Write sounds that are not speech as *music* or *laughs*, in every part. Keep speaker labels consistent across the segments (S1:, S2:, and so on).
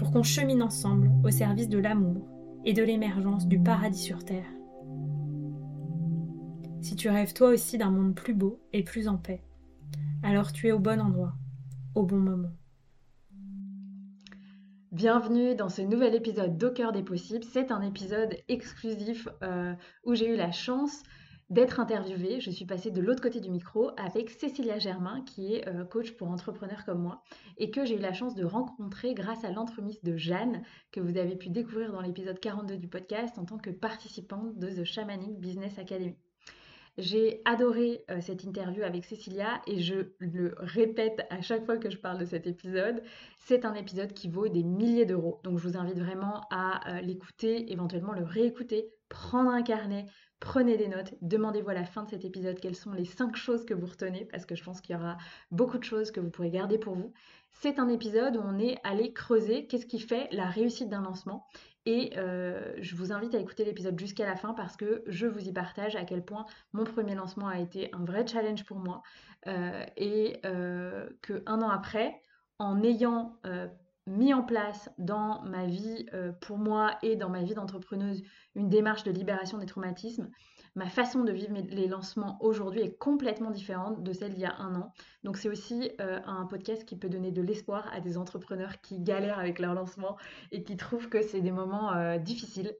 S1: pour qu'on chemine ensemble au service de l'amour et de l'émergence du paradis sur Terre. Si tu rêves toi aussi d'un monde plus beau et plus en paix, alors tu es au bon endroit, au bon moment. Bienvenue dans ce nouvel épisode d'Au des possibles. C'est un épisode exclusif euh, où j'ai eu la chance d'être interviewée. Je suis passée de l'autre côté du micro avec Cécilia Germain, qui est euh, coach pour entrepreneurs comme moi, et que j'ai eu la chance de rencontrer grâce à l'entremise de Jeanne, que vous avez pu découvrir dans l'épisode 42 du podcast en tant que participante de The Shamanic Business Academy. J'ai adoré euh, cette interview avec Cécilia et je le répète à chaque fois que je parle de cet épisode, c'est un épisode qui vaut des milliers d'euros. Donc je vous invite vraiment à euh, l'écouter, éventuellement le réécouter, prendre un carnet, prenez des notes, demandez-vous à la fin de cet épisode quelles sont les cinq choses que vous retenez parce que je pense qu'il y aura beaucoup de choses que vous pourrez garder pour vous. C'est un épisode où on est allé creuser qu'est-ce qui fait la réussite d'un lancement et euh, je vous invite à écouter l'épisode jusqu'à la fin parce que je vous y partage à quel point mon premier lancement a été un vrai challenge pour moi. Euh, et euh, que un an après, en ayant mis en place dans ma vie pour moi et dans ma vie d'entrepreneuse une démarche de libération des traumatismes, ma façon de vivre les lancements aujourd'hui est complètement différente de celle d'il y a un an. Donc c'est aussi euh, un podcast qui peut donner de l'espoir à des entrepreneurs qui galèrent avec leur lancement et qui trouvent que c'est des moments euh, difficiles.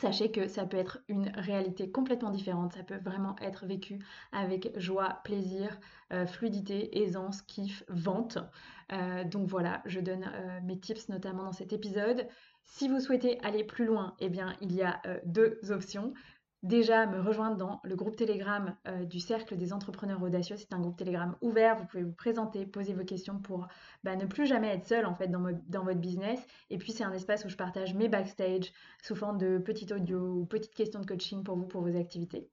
S1: Sachez que ça peut être une réalité complètement différente, ça peut vraiment être vécu avec joie, plaisir, euh, fluidité, aisance, kiff, vente. donc voilà, je donne mes tips notamment dans cet épisode. Si vous souhaitez aller plus loin, eh bien, il y a deux options déjà me rejoindre dans le groupe Telegram euh, du Cercle des entrepreneurs audacieux. C'est un groupe Telegram ouvert, vous pouvez vous présenter, poser vos questions pour bah, ne plus jamais être seul en fait dans, votre business. Et puis c'est un espace où je partage mes backstage sous forme de petits audio ou petites questions de coaching pour vous, pour vos activités.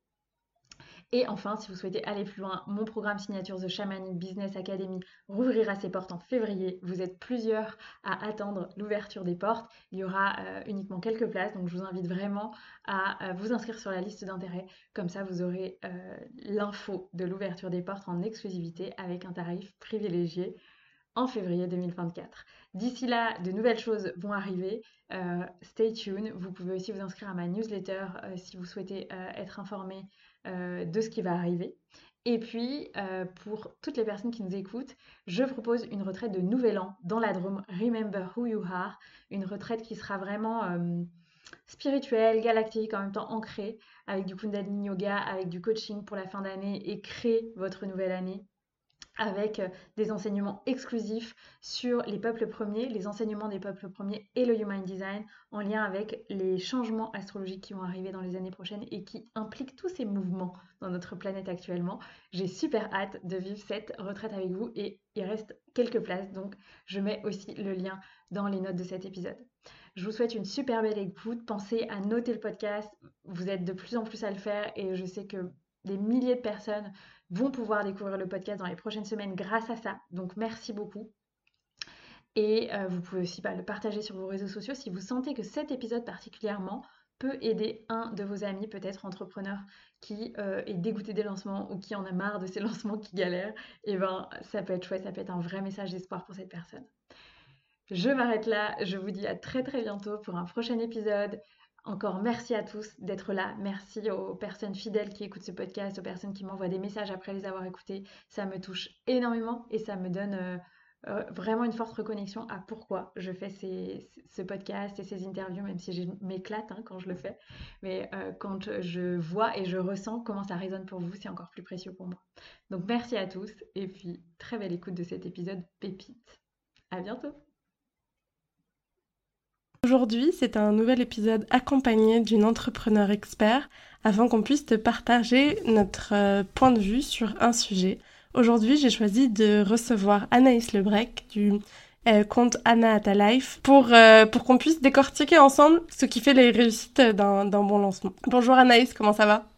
S1: Et enfin, si vous souhaitez aller plus loin, mon programme signature The Shamanic Business Academy rouvrira ses portes en février. Vous êtes plusieurs à attendre l'ouverture des portes. Il y aura euh, uniquement quelques places, donc je vous invite vraiment à euh, vous inscrire sur la liste d'intérêt. Comme ça, vous aurez euh, l'info de l'ouverture des portes en exclusivité avec un tarif privilégié en février 2024. D'ici là, de nouvelles choses vont arriver. stay tuned. Vous pouvez aussi vous inscrire à ma newsletter si vous souhaitez être informé euh, de ce qui va arriver. Et puis, euh, pour toutes les personnes qui nous écoutent, je propose une retraite de Nouvel An dans la Drôme, Remember Who You Are, une retraite qui sera vraiment euh, spirituelle, galactique, en même temps ancrée, avec du Kundalini Yoga, avec du coaching pour la fin d'année et créer votre nouvelle année avec euh, des enseignements exclusifs sur les peuples premiers, les enseignements des peuples premiers et le Human Design en lien avec les changements astrologiques qui vont arriver dans les années prochaines et qui impliquent tous ces mouvements dans notre planète actuellement. J'ai super hâte de vivre cette retraite avec vous et il reste quelques places, donc je mets aussi le lien dans les notes de cet épisode. Je vous souhaite une super belle écoute. Pensez à noter le podcast. Vous êtes de plus en plus à le faire et je sais que des milliers de personnes vont pouvoir découvrir le podcast dans les prochaines semaines grâce à ça. Donc merci beaucoup. Et euh, vous pouvez aussi bah, le partager sur vos réseaux sociaux si vous sentez que cet épisode particulièrement peut aider un de vos amis, peut-être entrepreneur, qui euh, est dégoûté des lancements ou qui en a marre de ces *laughs* lancements qui galèrent. Et eh ben ça peut être chouette, ça peut être un vrai message d'espoir pour cette personne. Je m'arrête là, je vous dis à très très bientôt pour un prochain épisode. Encore merci à tous d'être là. Merci aux personnes fidèles qui écoutent ce podcast, aux personnes qui m'envoient des messages après les avoir écoutés. Ça me touche énormément et ça me donne euh,
S2: euh, vraiment une forte reconnexion à pourquoi je fais ce podcast et ces interviews, même si je m'éclate hein, quand je le fais. Mais euh, quand je vois et je ressens comment ça résonne pour vous, c'est encore plus précieux pour moi. Donc merci à tous et puis très belle écoute de cet épisode pépite. À bientôt.
S3: Aujourd'hui, c'est un nouvel épisode accompagné d'une entrepreneur expert afin qu'on puisse te partager notre euh, point de vue sur un sujet. Aujourd'hui, j'ai choisi de recevoir Anaïs Lebrec du euh, compte Anna at Life pour, euh, pour qu'on puisse décortiquer ensemble ce qui fait les réussites d'un bon lancement. Bonjour Anaïs, comment ça va?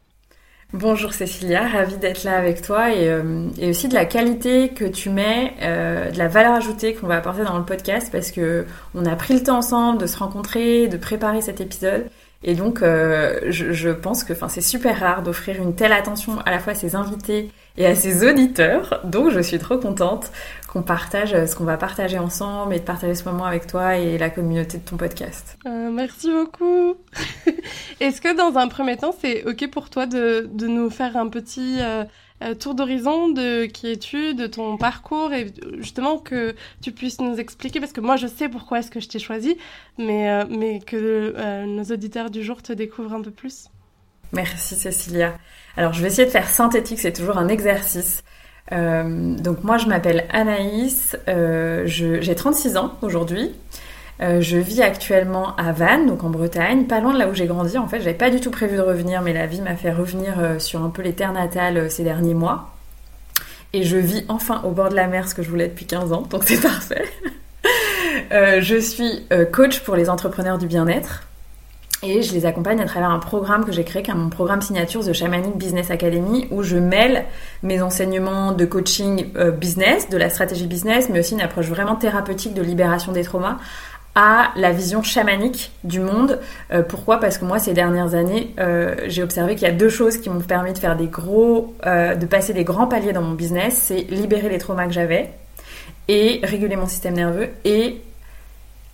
S1: Bonjour Cécilia, ravie d'être là avec toi et, euh, aussi de la qualité que tu mets, de la valeur ajoutée qu'on va apporter dans le podcast parce que on a pris le temps ensemble de se rencontrer, de préparer cet épisode et donc je, je, pense que c'est super rare d'offrir une telle attention à la fois à ses invités et à ses auditeurs. Donc je suis trop contente qu'on partage euh, ce qu'on va partager ensemble et de partager ce moment avec toi et la communauté de ton podcast.
S3: Euh, merci beaucoup. *laughs* Est-ce que dans un premier temps, c'est OK pour toi de, de nous faire un petit euh, tour d'horizon de qui es-tu, de ton parcours et justement que tu puisses nous expliquer parce que moi je sais pourquoi est-ce que je t'ai choisi, mais, mais que nos auditeurs du jour te découvrent un peu plus.
S1: Merci Cécilia. Alors je vais essayer de faire synthétique, c'est toujours un exercice. Euh, donc moi je m'appelle Anaïs, euh, j'ai 36 ans aujourd'hui. Euh, je vis actuellement à Vannes, donc en Bretagne, pas loin de là où j'ai grandi. En fait, j'avais pas du tout prévu de revenir, mais la vie m'a fait revenir sur un peu les terres natales ces derniers mois. Et je vis enfin au bord de la mer, ce que je voulais depuis 15 ans, donc c'est *laughs* parfait. je suis coach pour les entrepreneurs du bien-être. Et je les accompagne à travers un programme que j'ai créé, qui est mon programme signature de Shamanic Business Academy, où je mêle mes enseignements de coaching euh, business, de la stratégie business, mais aussi une approche vraiment thérapeutique de libération des traumas à la vision chamanique du monde. Euh, pourquoi? Parce que moi, ces dernières années, euh, j'ai observé qu'il y a deux choses qui m'ont permis de faire des gros, de passer des grands paliers dans mon business. C'est libérer les traumas que j'avais et réguler mon système nerveux et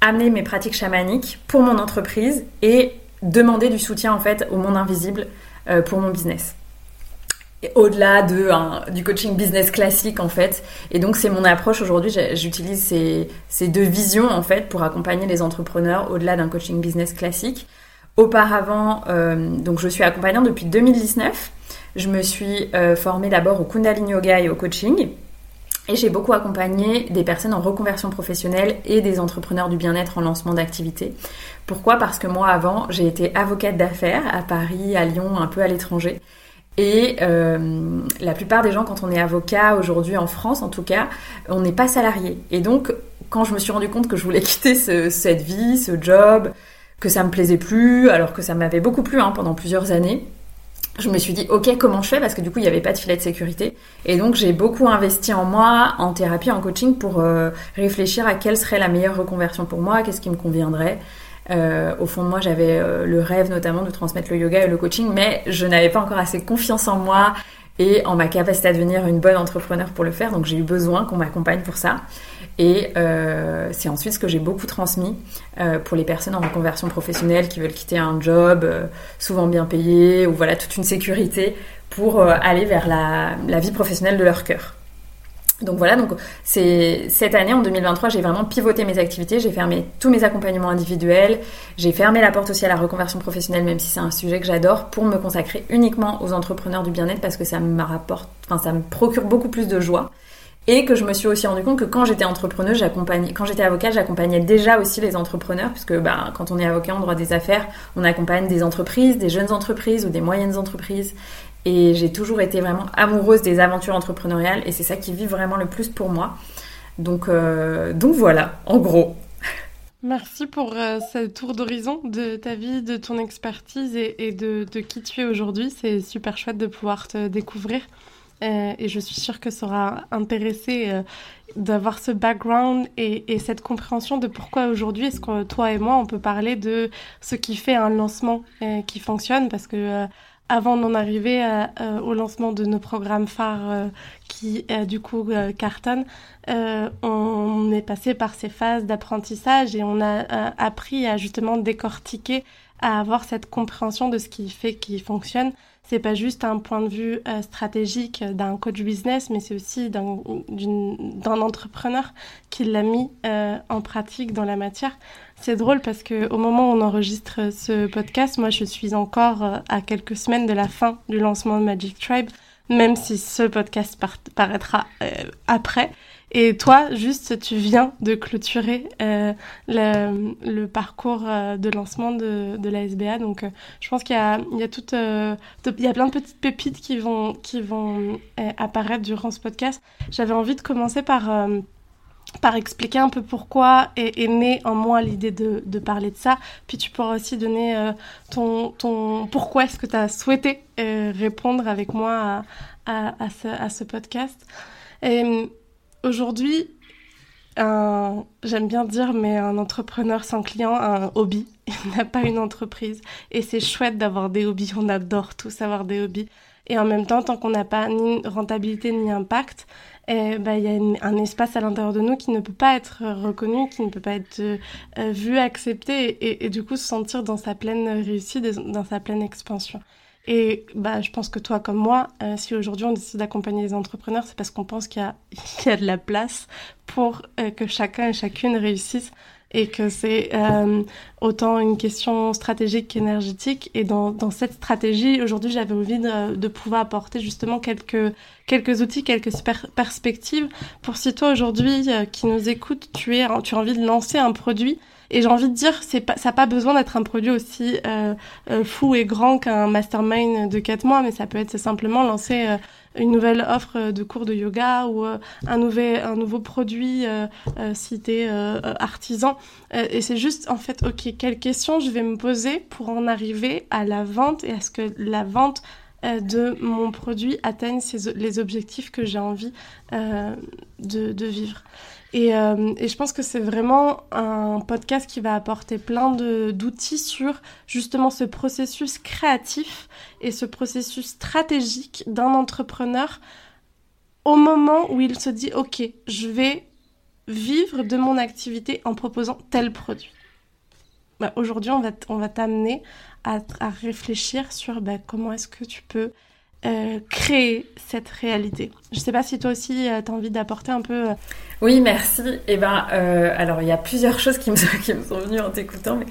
S1: amener mes pratiques chamaniques pour mon entreprise et demander du soutien en fait au monde invisible euh, pour mon business. Au-delà de, du coaching business classique en fait. Et donc c'est mon approche aujourd'hui, j'utilise ces, ces, deux visions en fait pour accompagner les entrepreneurs au-delà d'un coaching business classique. Auparavant, euh, donc je suis accompagnante depuis 2019. Je me suis euh, formée d'abord au Kundalini Yoga et au coaching. Et j'ai beaucoup accompagné des personnes en reconversion professionnelle et des entrepreneurs du bien-être en lancement d'activité. Pourquoi? Parce que moi, avant, j'ai été avocate d'affaires à Paris, à Lyon, un peu à l'étranger. Et euh, la plupart des gens, quand on est avocat aujourd'hui en France, en tout cas, on n'est pas salarié. Et donc, quand je me suis rendu compte que je voulais *laughs* quitter cette vie, ce job, que ça me plaisait plus, alors que ça m'avait beaucoup plu hein, pendant plusieurs années, je me suis dit ok comment je fais? Parce que du coup il n'y avait pas de filet de sécurité. Et donc j'ai beaucoup investi en moi en thérapie en coaching pour euh, réfléchir à quelle serait la meilleure reconversion pour moi qu'est-ce qui me conviendrait. Euh, au fond de moi j'avais euh, le rêve notamment de transmettre le yoga et le coaching mais je n'avais pas encore assez confiance en moi et en ma capacité à devenir une bonne entrepreneur pour le faire. Donc j'ai eu besoin qu'on m'accompagne pour ça et euh, c'est ensuite ce que j'ai beaucoup transmis euh, pour les personnes en reconversion professionnelle qui veulent quitter un job euh, souvent bien payé ou voilà toute une sécurité pour aller vers la, la, vie professionnelle de leur cœur. Donc voilà, donc c'est cette année en 2023, j'ai vraiment pivoté mes activités, j'ai fermé tous mes accompagnements individuels, j'ai fermé la porte aussi à la reconversion professionnelle, même si c'est un sujet que j'adore, pour me consacrer uniquement aux entrepreneurs du bien-être parce que ça me rapporte, enfin ça me procure beaucoup plus de joie. Et que je me suis aussi rendu compte que quand j'étais entrepreneuse, j'accompagnais, quand j'étais avocate, j'accompagnais déjà aussi les entrepreneurs, puisque bah, quand on est avocat en droit des affaires, on accompagne des entreprises, des jeunes entreprises ou des moyennes entreprises. Et j'ai toujours été vraiment amoureuse des aventures entrepreneuriales et c'est ça qui vit vraiment le plus pour moi. Donc, euh, donc voilà, en gros.
S3: Merci pour euh, ce tour d'horizon de ta vie, de ton expertise et, de, qui tu es aujourd'hui. C'est super chouette de pouvoir te découvrir. Euh, et je suis sûre que ça aura intéressé euh, d'avoir ce background et, et, cette compréhension de pourquoi aujourd'hui est-ce que toi et moi on peut parler de ce qui fait un lancement euh, qui fonctionne? Parce que avant d'en arriver au lancement de nos programmes phares qui du coup cartonnent, on est passé par ces phases d'apprentissage et on a appris à justement décortiquer, à avoir cette compréhension de ce qui fait qui fonctionne c'est pas juste un point de vue euh, stratégique d'un coach business, mais c'est aussi d'un entrepreneur qui l'a mis euh, en pratique dans la matière. C'est drôle parce que au moment où on enregistre ce podcast, moi je suis encore euh, à quelques semaines de la fin du lancement de Magic Tribe, même si ce podcast paraîtra après. Et toi, juste, tu viens de clôturer euh, le, parcours euh, de lancement de, de la SBA. Donc, euh, je pense qu'il y a, y, plein de petites pépites qui vont, qui vont apparaître durant ce podcast. J'avais envie de commencer par, par expliquer un peu pourquoi est, est née en moi l'idée de, de, parler de ça. Puis tu pourras aussi donner ton, ton pourquoi est-ce que tu as souhaité répondre avec moi à, à, ce, à ce podcast. Aujourd'hui, j'aime bien dire, mais un entrepreneur sans client a un hobby. *laughs* Il n'a pas une entreprise. Et c'est chouette d'avoir des hobbies. On adore tous avoir des hobbies. Et en même temps, tant qu'on n'a pas ni rentabilité ni impact, eh ben, il y a un espace à l'intérieur de nous qui ne peut pas être reconnu, qui ne peut pas être euh, vu, accepté, et, et, du coup se sentir dans sa pleine réussite, dans sa pleine expansion. Et bah, je pense que toi comme moi, euh, si aujourd'hui on décide d'accompagner les entrepreneurs, c'est parce qu'on pense qu'il y, *laughs* y, a de la place pour euh, que chacun et chacune réussisse et que c'est euh, autant une question stratégique qu'énergétique. Et dans, dans, cette stratégie, aujourd'hui, j'avais envie de, de, pouvoir apporter justement quelques, quelques outils, quelques perspectives pour si toi aujourd'hui euh, qui nous écoute, tu, es, tu as envie de lancer un produit et j'ai envie de dire, c'est pas, ça n'a pas besoin d'être un produit aussi euh, euh, fou et grand qu'un mastermind de 4 mois, mais ça peut être simplement lancer euh, une nouvelle offre de cours de yoga ou euh, un, nouvel, un nouveau produit euh, si tu es artisan. et c'est juste, en fait, OK, quelles questions je vais me poser pour en arriver à la vente et à ce que la vente de mon produit atteigne les objectifs que j'ai envie de, de, vivre. Et, euh, et, je pense que c'est vraiment un podcast qui va apporter plein d'outils sur justement ce processus créatif et ce processus stratégique d'un entrepreneur au moment où il se dit ok, je vais vivre de mon activité en proposant tel produit. Bah, Aujourd'hui, on va, on va t'amener à, à, réfléchir sur bah, comment est-ce que tu peux euh, créer cette réalité. Je ne sais pas si toi aussi euh, tu as envie d'apporter un peu. Euh,
S1: oui, merci. Eh ben, alors il y a plusieurs choses qui me sont venues en t'écoutant, mais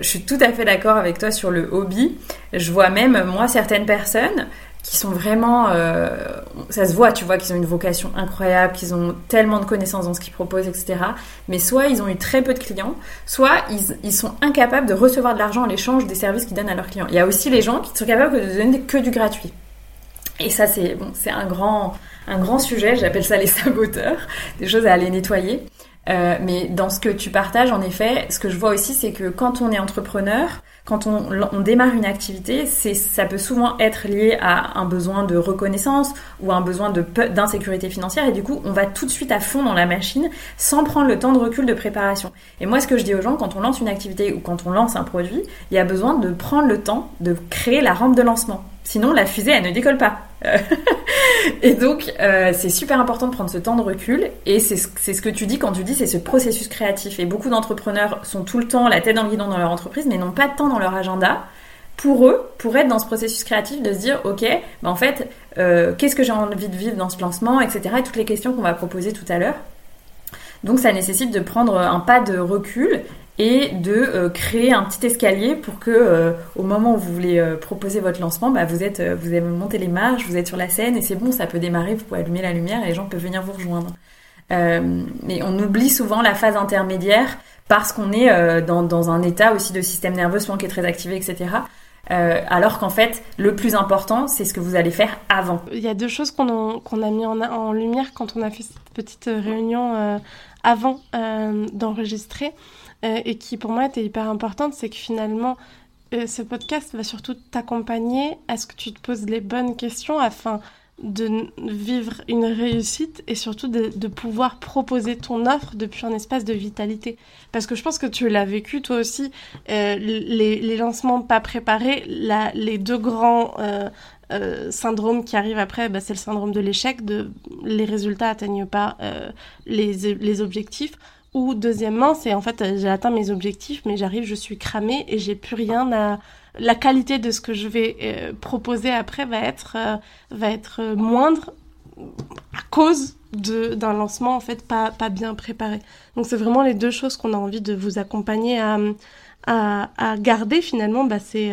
S1: je suis tout à fait d'accord avec toi sur le hobby. Je vois même moi certaines personnes qui sont vraiment, euh, ça se voit, tu vois, qu'ils ont une vocation incroyable, qu'ils ont tellement de connaissances dans ce qu'ils proposent, etc. Mais soit ils ont eu très peu de clients, soit ils, ils sont incapables de recevoir de l'argent en l'échange des services qu'ils donnent à leurs clients. Il y a aussi les gens qui sont capables de donner que du gratuit. Et ça, c'est bon, c'est un grand, un grand sujet. J'appelle ça les saboteurs, des choses à aller nettoyer. Euh, mais dans ce que tu partages, en effet, ce que je vois aussi, c'est que quand on est entrepreneur, quand on, on démarre une activité, ça peut souvent être lié à un besoin de reconnaissance ou un besoin d'insécurité financière. Et du coup, on va tout de suite à fond dans la machine sans prendre le temps de recul de préparation. Et moi, ce que je dis aux gens, quand on lance une activité ou quand on lance un produit, il y a besoin de prendre le temps de créer la rampe de lancement. Sinon, la fusée, elle ne décolle pas. *laughs* et donc, euh, c'est super important de prendre ce temps de recul. Et c'est ce que tu dis quand tu dis c'est ce processus créatif. Et beaucoup d'entrepreneurs sont tout le temps la tête dans le guidon dans leur entreprise, mais n'ont pas de temps dans leur agenda pour eux, pour être dans ce processus créatif, de se dire, ok, bah en fait, euh, qu'est-ce que j'ai envie de vivre dans ce lancement, etc. Et toutes les questions qu'on va proposer tout à l'heure. Donc ça nécessite de prendre un pas de recul et de euh, créer un petit escalier pour que euh, au moment où vous voulez euh, proposer votre lancement, bah, vous êtes vous avez monté les marches, vous êtes sur la scène et c'est bon, ça peut démarrer, vous pouvez allumer la lumière et les gens peuvent venir vous rejoindre. mais on oublie souvent la phase intermédiaire parce qu'on est dans, dans, un état aussi de système nerveux souvent qui est très activé, etc. alors qu'en fait, le plus important, c'est ce que vous allez faire avant.
S3: Il y a deux choses qu'on a, qu'on a mis en, en, lumière quand on a fait cette petite réunion avant d'enregistrer. Euh, et qui pour moi était hyper importante, c'est que finalement, euh, ce podcast va surtout t'accompagner à ce que tu te poses les bonnes questions afin de vivre une réussite et surtout de, pouvoir proposer ton offre depuis un espace de vitalité. Parce que je pense que tu l'as vécu toi aussi, euh, les, lancements pas préparés, les deux grands syndromes qui arrivent après, bah, c'est le syndrome de l'échec, les résultats atteignent pas les objectifs Ou deuxièmement, c'est en fait, j'ai atteint mes objectifs, mais j'arrive, je suis cramée et j'ai plus rien à. La qualité de ce que je vais euh, proposer après va être, euh, va être moindre à cause d'un lancement en fait pas, pas bien préparé. Donc c'est vraiment les deux choses qu'on a envie de vous accompagner à, à, garder finalement. Bah, c'est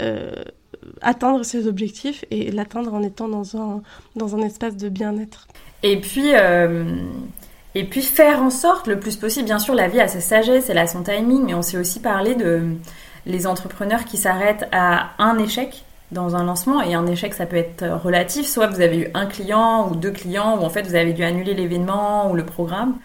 S3: euh, atteindre ses objectifs et l'atteindre en étant dans un, dans un espace de bien-être.
S1: Et puis, et puis faire en sorte le plus possible, bien sûr, la vie a sa sagesse, elle a son timing, mais on s'est aussi parlé de les entrepreneurs qui s'arrêtent à un échec dans un lancement. Et un échec, ça peut être relatif. Soit vous avez eu un client ou deux clients, ou en fait vous avez dû annuler l'événement ou le programme.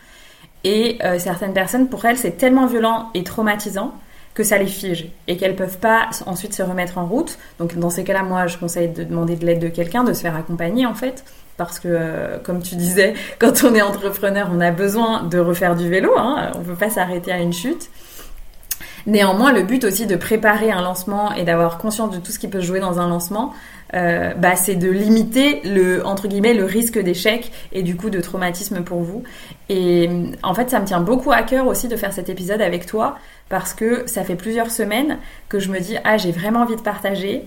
S1: Et euh, certaines personnes, pour elles, c'est tellement violent et traumatisant que ça les fige et qu'elles peuvent pas ensuite se remettre en route. Donc dans ces cas-là, moi, je conseille de demander de l'aide de quelqu'un, de se faire accompagner en fait parce que, euh, comme tu disais, *laughs* quand on est entrepreneur, on a besoin de refaire du vélo. Hein, on ne peut pas s'arrêter à une chute. Néanmoins, le but aussi de préparer un lancement et d'avoir conscience de tout ce qui peut jouer dans un lancement, euh, bah, c'est de limiter le entre guillemets le risque d'échec et du coup de traumatisme pour vous. Et en fait, ça me tient beaucoup à cœur aussi de faire cet épisode avec toi parce que ça fait plusieurs semaines que je me dis ah j'ai vraiment envie de partager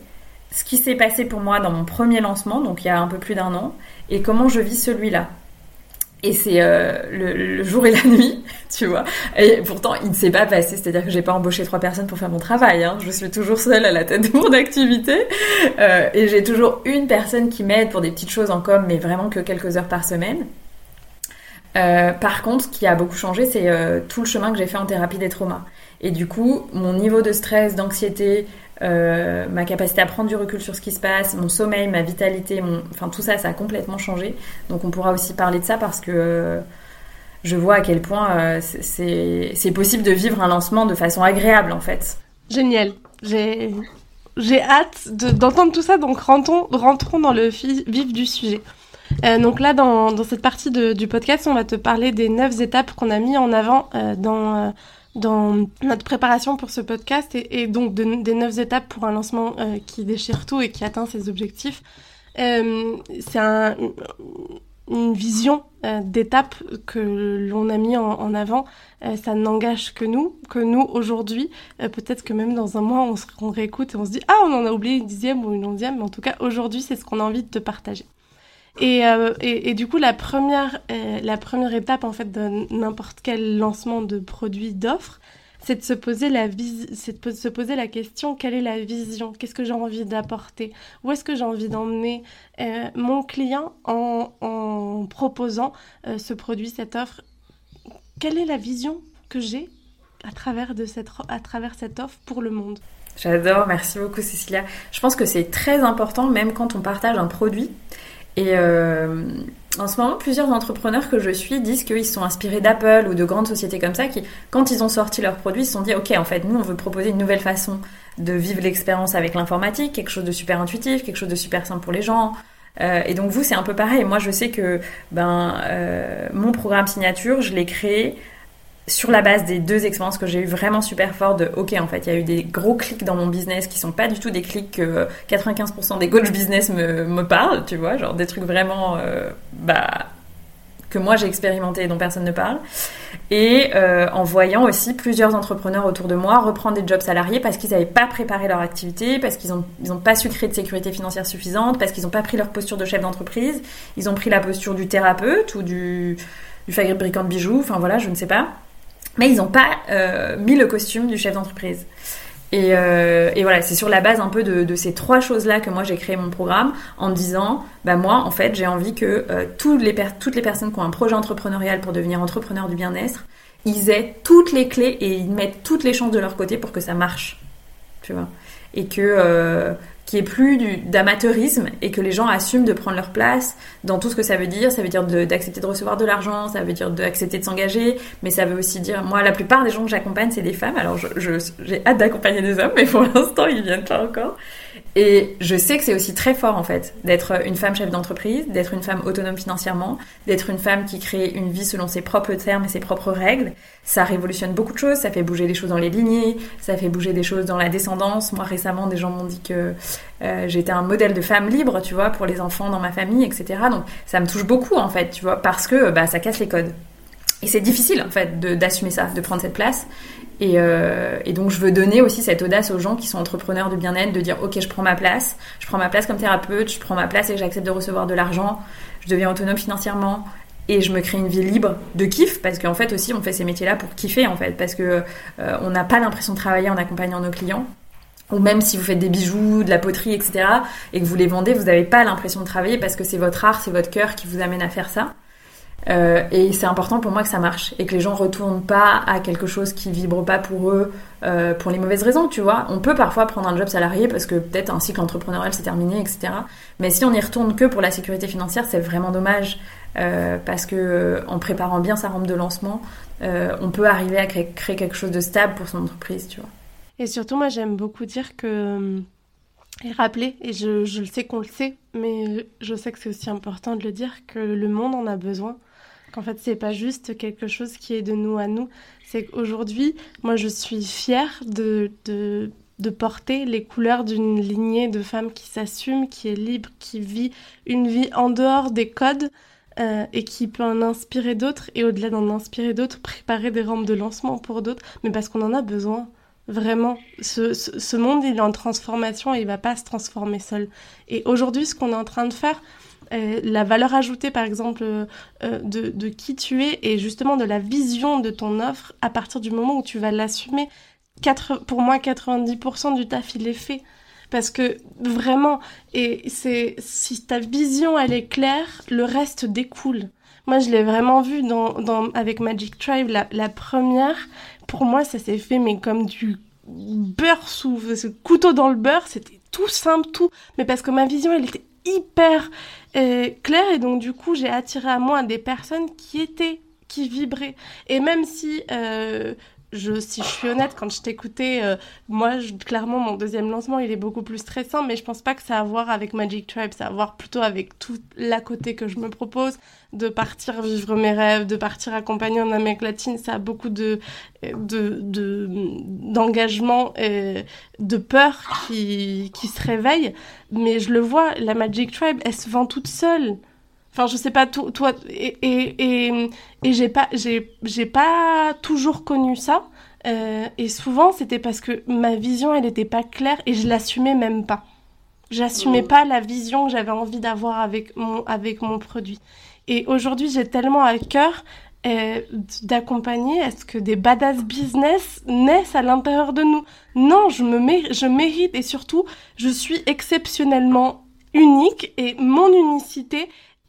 S1: ce qui s'est passé pour moi dans mon premier lancement, donc il y a un peu plus d'un an, et comment je vis celui-là. Et c'est euh, le, jour et la *laughs* nuit, tu vois. Et pourtant, il ne s'est pas passé. C'est-à-dire que j'ai pas embauché trois personnes pour faire mon travail. Hein. Je suis toujours seule à la tête de mon activité. Euh, et j'ai toujours une personne qui m'aide pour des petites choses en com, mais vraiment que quelques heures par semaine. Euh, par contre, ce qui a beaucoup changé, c'est tout le chemin que j'ai fait en thérapie des traumas. Et du coup, mon niveau de stress, d'anxiété, euh, ma capacité à prendre du recul sur ce qui se passe, mon sommeil, ma vitalité, enfin tout ça, ça a complètement changé. Donc on pourra aussi parler de ça parce que euh, je vois à quel point euh, c'est possible de vivre un lancement de façon agréable en fait.
S3: Génial. J'ai hâte d'entendre tout ça, donc rentrons, rentrons dans le vif du sujet. donc là, dans, dans cette partie du podcast, on va te parler des neuf étapes qu'on a mis en avant dans dans notre préparation pour ce podcast et, donc des neuf étapes pour un lancement euh, qui déchire tout et qui atteint ses objectifs. Euh, c'est un, une vision euh, d'étape que l'on a mis en, avant. ça n'engage que nous, que nous aujourd'hui. Peut-être que même dans un mois, on, se, on réécoute et on se dit Ah, on en a oublié une dixième ou une onzième. Mais en tout cas, aujourd'hui, c'est ce qu'on a envie de te partager. Euh, et, du coup, la première, euh, la première étape en fait de n'importe quel lancement de produit d'offre, c'est de se poser la c'est de se poser la question quelle est la vision, qu'est-ce que j'ai envie d'apporter, où est-ce que j'ai envie d'emmener euh, mon client en, en proposant ce produit, cette offre, quelle est la vision que j'ai à travers de cette à travers cette offre pour le monde?
S1: J'adore, merci beaucoup Cécilia. Je pense que c'est très important même quand on partage un produit et euh, en ce moment, plusieurs entrepreneurs que je suis disent qu'ils sont inspirés d'Apple ou de grandes sociétés comme ça qui, quand ils ont sorti leurs produits, se sont dit, OK, en fait, nous, on veut proposer une nouvelle façon de vivre l'expérience avec l'informatique, quelque chose de super intuitif, quelque chose de super simple pour les gens. Euh, et donc vous, c'est un peu pareil. Moi, je sais que ben, euh, mon programme signature, je l'ai créé sur la base des deux expériences que j'ai eues vraiment super fortes de ok en fait il y a eu des gros clics dans mon business qui sont pas du tout des clics que 95% des coachs business me, parlent tu vois genre des trucs vraiment euh, bah que moi j'ai expérimenté et dont personne ne parle. Et euh, en voyant aussi plusieurs entrepreneurs autour de moi reprendre des jobs salariés parce qu'ils n'avaient pas préparé leur activité parce qu'ils n'ont ils ont pas su créer de sécurité financière suffisante parce qu'ils n'ont pas pris leur posture de chef d'entreprise. Ils ont pris la posture du thérapeute ou du fabricant de bijoux enfin voilà je ne sais pas mais ils n'ont pas euh, mis le costume du chef d'entreprise. Et, euh, et, voilà, c'est sur la base un peu de, ces trois choses-là que moi j'ai créé mon programme en disant, bah moi en fait j'ai envie que euh, toutes, les toutes les personnes qui ont un projet entrepreneurial pour devenir entrepreneur du bien-être, ils aient toutes les clés et ils mettent toutes les chances de leur côté pour que ça marche. Tu vois Et que qui est plus d'amateurisme et que les gens assument de prendre leur place dans tout ce que ça veut dire. Ça veut dire d'accepter de, recevoir de l'argent, ça veut dire d'accepter de s'engager, mais ça veut aussi dire, moi, la plupart des gens que j'accompagne, c'est des femmes. Alors, j'ai je, hâte d'accompagner des hommes, mais pour l'instant, ils viennent pas encore. Et je sais que c'est aussi très fort en fait d'être une femme chef d'entreprise, d'être une femme autonome financièrement, d'être une femme qui crée une vie selon ses propres termes et ses propres règles. Ça révolutionne beaucoup de choses, ça fait bouger les choses dans les lignées, ça fait bouger des choses dans la descendance. Moi récemment, des gens m'ont dit que euh, j'étais un modèle de femme libre, tu vois, pour les enfants dans ma famille, etc. Donc ça me touche beaucoup en fait, tu vois, parce que bah, ça casse les codes. Et c'est difficile en fait d'assumer ça, de prendre cette place. Et, euh, et, donc je veux donner aussi cette audace aux gens qui sont entrepreneurs de bien-être, de dire ok je prends ma place, je prends ma place comme thérapeute, je prends ma place et j'accepte de recevoir de l'argent, je deviens autonome financièrement et je me crée une vie libre de kiff parce qu'en fait aussi on fait ces métiers-là pour kiffer en fait parce que euh, on n'a pas l'impression de travailler en accompagnant nos clients ou même si vous faites des bijoux, de la poterie, etc., et que vous les vendez, vous n'avez pas l'impression de travailler parce que c'est votre art, c'est votre cœur qui vous amène à faire ça. Euh, et c'est important pour moi que ça marche et que les gens retournent pas à quelque chose qui vibre pas pour eux euh, pour les mauvaises raisons, tu vois. On peut parfois prendre un job salarié parce que peut-être un cycle entrepreneurial s'est terminé, etc. Mais si on n'y retourne que pour la sécurité financière, c'est vraiment dommage euh, parce que en préparant bien sa rampe de lancement, on peut arriver à créer, quelque chose de stable pour son entreprise, tu vois.
S3: Et surtout, moi, j'aime beaucoup dire que et rappeler, et je le sais qu'on le sait, mais je sais que c'est aussi important de le dire, que le monde en a besoin qu'en fait c'est pas juste quelque chose qui est de nous à nous. C'est qu'aujourd'hui, moi je suis fière de, de, porter les couleurs d'une lignée de femmes qui s'assument, qui est libre, qui vit une vie en dehors des codes. Euh, et qui peut en inspirer d'autres, et au-delà d'en inspirer d'autres, préparer des rampes de lancement pour d'autres, mais parce qu'on en a besoin. Vraiment, ce, ce, ce, monde, il est en transformation et il va pas se transformer seul. Et aujourd'hui, ce qu'on est en train de faire, la valeur ajoutée, par exemple, euh, de, de, qui tu es et justement de la vision de ton offre à partir du moment où tu vas l'assumer. Pour moi, 90% du taf, il est fait. Parce que vraiment, et c'est si ta vision, elle est claire, le reste découle. Moi, je l'ai vraiment vu dans, dans, avec Magic Tribe, la, la première. Pour moi, ça s'est fait, mais comme du beurre sous ce couteau dans le beurre. C'était tout simple, tout. Mais parce que ma vision, elle était hyper euh, claire et donc du coup j'ai attiré à moi des personnes qui étaient qui vibraient. Et même si euh, je, si je suis honnête, quand je t'écoutais, euh, moi, clairement, mon deuxième lancement, il est beaucoup plus stressant, mais je pense pas que ça a à voir avec Magic Tribe, ça a à voir plutôt avec tout l'à côté que je me propose, de partir vivre mes rêves, de partir accompagner en Amérique latine, ça a beaucoup de, de, de, d'engagement et de peur qui, qui se réveille, mais je le vois, la Magic Tribe, elle se vend toute seule. Enfin, je sais pas, toi, et, et, et, et j'ai pas, j'ai, j'ai pas toujours connu ça. Euh, et souvent, c'était parce que ma vision, elle n'était pas claire et je l'assumais même pas. J'assumais pas la vision que j'avais envie d'avoir avec mon, avec mon produit. Et aujourd'hui, j'ai tellement à cœur euh, d'accompagner est ce que des badass business naissent à l'intérieur de nous. Non, je me je mérite et surtout, je suis exceptionnellement unique et mon unicité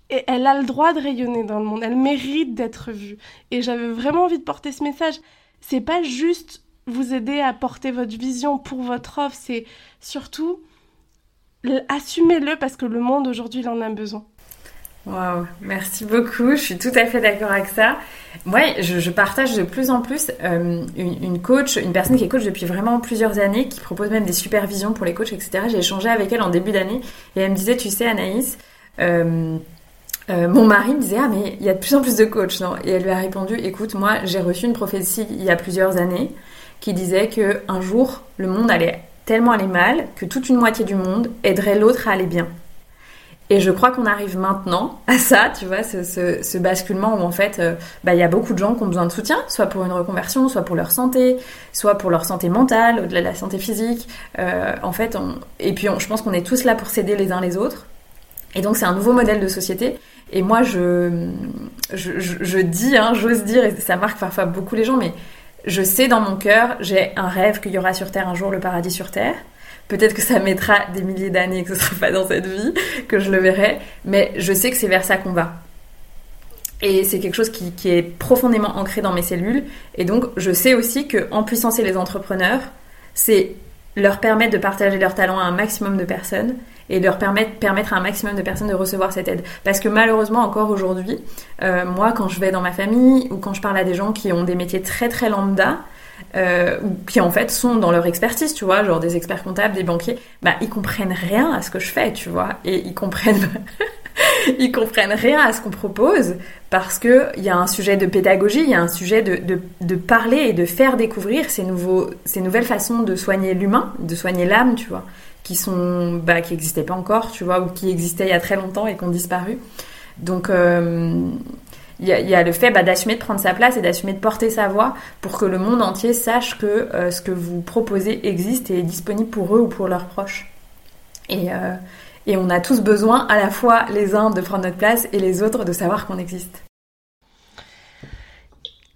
S3: et elle a le droit de rayonner dans le monde, elle mérite d'être vue. Et j'avais vraiment envie de porter ce message. C'est pas juste vous aider à porter votre vision pour votre offre, c'est surtout assumez-le parce que le monde aujourd'hui en a besoin.
S1: Waouh, merci beaucoup. Je suis tout à fait d'accord avec ça. Moi, je, partage de plus en plus euh, une, coach, une personne qui est coach depuis vraiment plusieurs années, qui propose même des supervisions pour les coachs, etc. J'ai échangé avec elle en début d'année et elle me disait, tu sais, Anaïs, euh, euh, mon mari me disait ah mais il y a de plus en plus de coachs non? Et elle lui a répondu écoute moi j'ai reçu une prophétie il y a plusieurs années qui disait que un jour le monde allait tellement aller mal que toute une moitié du monde aiderait l'autre à aller bien. Et je crois qu'on arrive maintenant à ça tu vois ce, ce, basculement où en fait euh, bah, il y a beaucoup de gens qui ont besoin de soutien soit pour une reconversion soit pour leur santé soit pour leur santé mentale au-delà de la santé physique. Euh, en fait et puis je pense qu'on est tous là pour s'aider les uns les autres. Et donc c'est un nouveau modèle de société et moi, je, je, dis, hein, j'ose dire, et ça marque parfois beaucoup les gens, mais je sais dans mon cœur, j'ai un rêve qu'il y aura sur Terre un jour le paradis sur Terre. Peut-être que ça mettra des milliers d'années et que ce ne sera pas dans cette vie que je le verrai, mais je sais que c'est vers ça qu'on va. Et c'est quelque chose qui, est profondément ancré dans mes cellules. Et donc, je sais aussi que en les entrepreneurs, c'est leur permettre de partager leurs talents à un maximum de personnes et leur permettre, permettre à un maximum de personnes de recevoir cette aide. Parce que malheureusement, encore aujourd'hui, euh, moi, quand je vais dans ma famille ou quand je parle à des gens qui ont des métiers très très lambda, euh, qui en fait sont dans leur expertise, tu vois, genre des experts comptables, des banquiers, bah ils comprennent rien à ce que je fais, tu vois, et ils comprennent, *laughs* ils comprennent rien à ce qu'on propose parce que il y a un sujet de pédagogie, il y a un sujet de, de, de, parler et de faire découvrir ces nouveaux, ces nouvelles façons de soigner l'humain, de soigner l'âme, tu vois qui sont bah, qui n'existaient pas encore, tu vois, ou qui existaient il y a très longtemps et qui ont disparu. Donc, euh, il y, a le fait bah, d'assumer de prendre sa place et d'assumer de porter sa voix pour que le monde entier sache que ce que vous proposez existe et est disponible pour eux ou pour leurs proches. Et, et on a tous besoin, à la fois les uns de prendre notre place et les autres de savoir qu'on existe.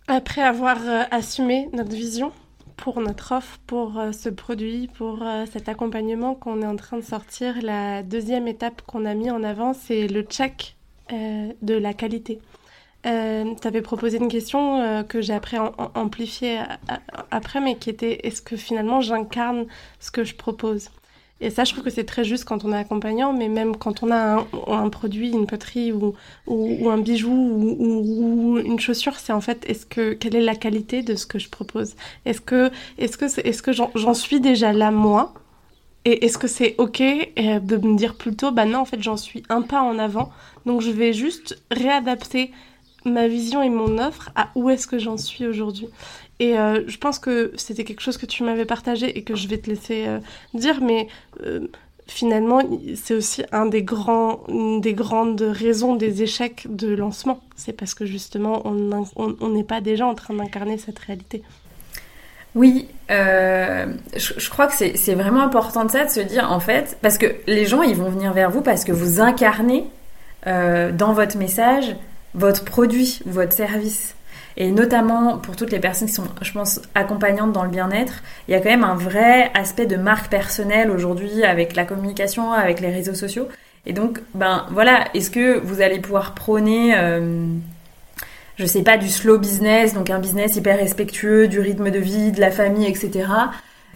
S3: Après avoir assumé notre vision, pour notre offre, pour euh, ce produit, pour euh, cet accompagnement qu'on est en train de sortir, la deuxième étape qu'on a mis en avant, c'est le check euh, de la qualité. tu avais proposé une question que j'ai après amplifiée après, mais qui était est-ce que finalement j'incarne ce que je propose? Et ça, je trouve que c'est très juste quand on est accompagnant, mais même quand on a un, produit, une poterie ou, ou, un bijou ou, une chaussure, c'est en fait, est-ce que quelle est la qualité de ce que je propose? Est-ce que, est-ce que, est-ce que j'en suis déjà là moi? Et est-ce que c'est ok de me dire plutôt, bah non, en fait, j'en suis un pas en avant, donc je vais juste réadapter ma vision et mon offre à où est-ce que j'en suis aujourd'hui. Et euh, je pense que c'était quelque chose que tu m'avais partagé et que je vais te laisser euh, dire, mais euh, finalement, c'est aussi un des grands, une des grandes raisons des échecs de lancement. C'est parce que justement, on n'est pas déjà en train d'incarner cette réalité.
S1: Oui, je, crois que c'est vraiment important de ça, de se dire en fait, parce que les gens, ils vont venir vers vous parce que vous incarnez dans votre message votre produit, votre service. Et notamment pour toutes les personnes qui sont, je pense, accompagnantes dans le bien-être, il y a quand même un vrai aspect de marque personnelle aujourd'hui avec la communication, avec les réseaux sociaux. Et donc, ben voilà, est-ce que vous allez pouvoir prôner, euh, je sais pas, du slow business, donc un business hyper respectueux du rythme de vie, de la famille, etc.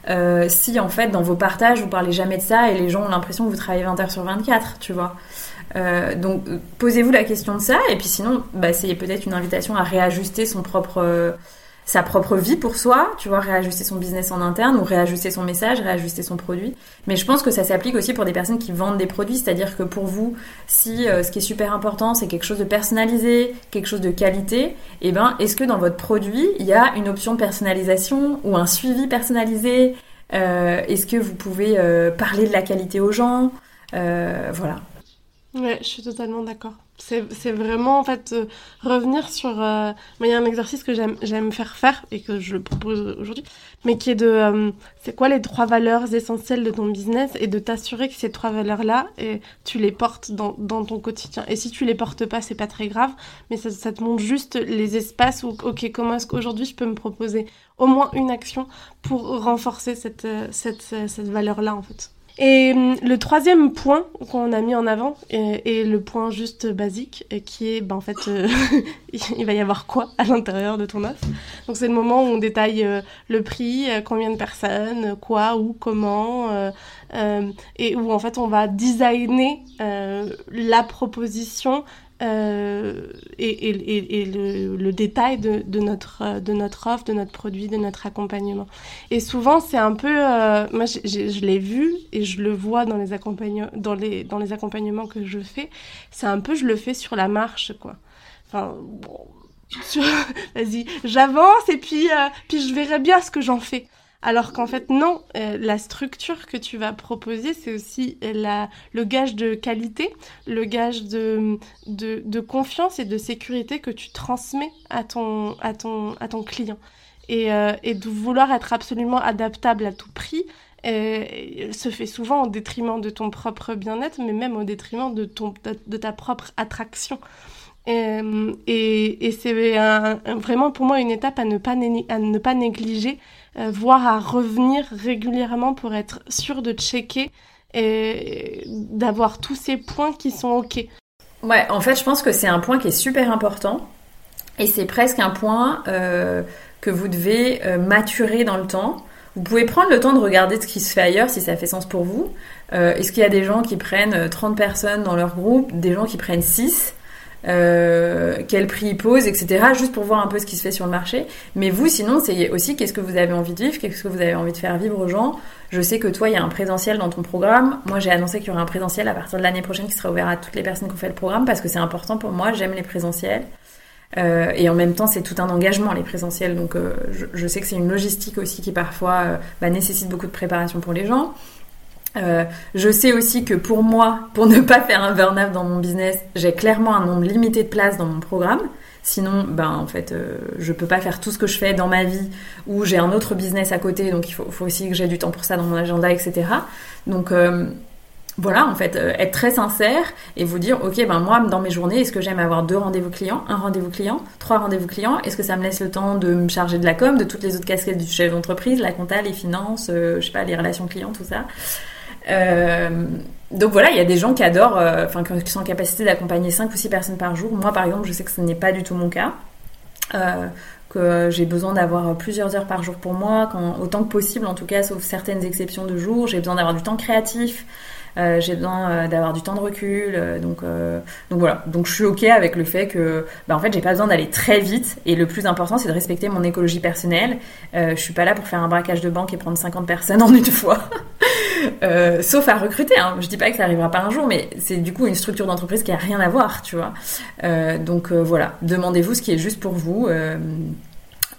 S1: Euh, si en fait dans vos partages vous parlez jamais de ça et les gens ont l'impression que vous travaillez 20 heures sur 24, tu vois? Euh, donc posez-vous la question de ça et puis sinon bah, c'est peut-être une invitation à réajuster son propre euh, sa propre vie pour soi, tu vois, réajuster son business en interne ou réajuster son message, réajuster son produit. Mais je pense que ça s'applique aussi pour des personnes qui vendent des produits, c'est-à-dire que pour vous, si euh, ce qui est super important, c'est quelque chose de personnalisé, quelque chose de qualité, et eh ben, est-ce que dans votre produit, il y a une option personnalisation ou un suivi personnalisé? Est-ce que vous pouvez parler de la qualité aux gens? Voilà.
S3: Ouais, je suis totalement d'accord. C'est vraiment en fait euh, revenir sur. Euh, il y a un exercice que j'aime faire faire et que je propose aujourd'hui, mais qui est de. Euh, c'est quoi les trois valeurs essentielles de ton business et de t'assurer que ces trois valeurs-là, tu les portes dans, dans, ton quotidien. Et si tu les portes pas, c'est pas très grave, mais ça, ça, te montre juste les espaces où, ok, comment est-ce qu'aujourd'hui je peux me proposer au moins une action pour renforcer cette, cette, cette valeur-là en fait. Et hum, le troisième point qu'on a mis en avant est, le point juste basique, qui est, ben, en fait, euh, *laughs* il va y avoir quoi à l'intérieur de ton offre? Donc c'est le moment où on détaille euh, le prix, euh, combien de personnes, quoi, où, comment, et où en fait on va designer la proposition euh, et, le, détail de, notre, de notre offre, de notre produit, de notre accompagnement. Et souvent, c'est un peu, euh, moi je l'ai vu et je le vois dans les, dans, les, dans les accompagnements que je fais, c'est un peu, je le fais sur la marche, quoi. Enfin, bon, *laughs* vas-y, j'avance et puis, euh, puis je verrai bien ce que j'en fais. Alors qu'en fait, non, euh, la structure que tu vas proposer, c'est aussi la, le gage de qualité, le gage de, confiance et de sécurité que tu transmets à ton, client. Et, euh, et de vouloir être absolument adaptable à tout prix, euh, se fait souvent au détriment de ton propre bien-être, mais même au détriment de, ta propre attraction. et, c'est vraiment pour moi une étape à ne pas, négliger euh, voire à revenir régulièrement pour être sûr de checker et d'avoir tous ces points qui sont OK.
S1: Ouais, en fait, je pense que c'est un point qui est super important et c'est presque un point euh, que vous devez euh, maturer dans le temps. Vous pouvez prendre le temps de regarder ce qui se fait ailleurs si ça fait sens pour vous. Est-ce qu'il y a des gens qui prennent 30 personnes dans leur groupe, des gens qui prennent 6 euh, quel prix ils posent, etc. Juste pour voir un peu ce qui se fait sur le marché. Mais vous, sinon, c'est aussi qu'est-ce que vous avez envie de vivre, qu'est-ce que vous avez envie de faire vivre aux gens. Je sais que toi, il y a un présentiel dans ton programme. Moi, j'ai annoncé qu'il y aurait un présentiel à partir de l'année prochaine qui sera ouvert à toutes les personnes qui ont fait le programme parce que c'est important pour moi. J'aime les présentiels. Euh, et en même temps, c'est tout un engagement, les présentiels. Donc, euh, je, sais que c'est une logistique aussi qui parfois euh, bah, nécessite beaucoup de préparation pour les gens. Euh, je sais aussi que pour moi, pour ne pas faire un burn-out dans mon business, j'ai clairement un nombre limité de places dans mon programme. Sinon, ben en fait, euh, je peux pas faire tout ce que je fais dans ma vie ou j'ai un autre business à côté, donc il faut, faut aussi que j'ai du temps pour ça dans mon agenda, etc. Donc euh, voilà, en fait, euh, être très sincère et vous dire, ok, ben moi, dans mes journées, est-ce que j'aime avoir deux rendez-vous clients, un rendez-vous client, trois rendez-vous clients? Est-ce que ça me laisse le temps de me charger de la com, de toutes les autres casquettes du chef d'entreprise, la compta, les finances, euh, je sais pas, les relations clients, tout ça? Donc voilà, il y a des gens qui adorent, enfin qui sont en capacité d'accompagner 5 ou 6 personnes par jour. Moi par exemple, je sais que ce n'est pas du tout mon cas. que j'ai besoin d'avoir plusieurs heures par jour pour moi, quand, autant que possible en tout cas, sauf certaines exceptions de jours. J'ai besoin d'avoir du temps créatif. Euh, j'ai besoin euh, d'avoir du temps de recul. Euh, donc, donc voilà. Donc je suis ok avec le fait que, bah, en fait, j'ai pas besoin d'aller très vite. Et le plus important, c'est de respecter mon écologie personnelle. je suis pas là pour faire un braquage de banque et prendre 50 personnes en une fois. *laughs* sauf à recruter. Hein. Je dis pas que ça arrivera pas un jour, mais c'est du coup une structure d'entreprise qui a rien à voir, tu vois. donc voilà, demandez-vous ce qui est juste pour vous.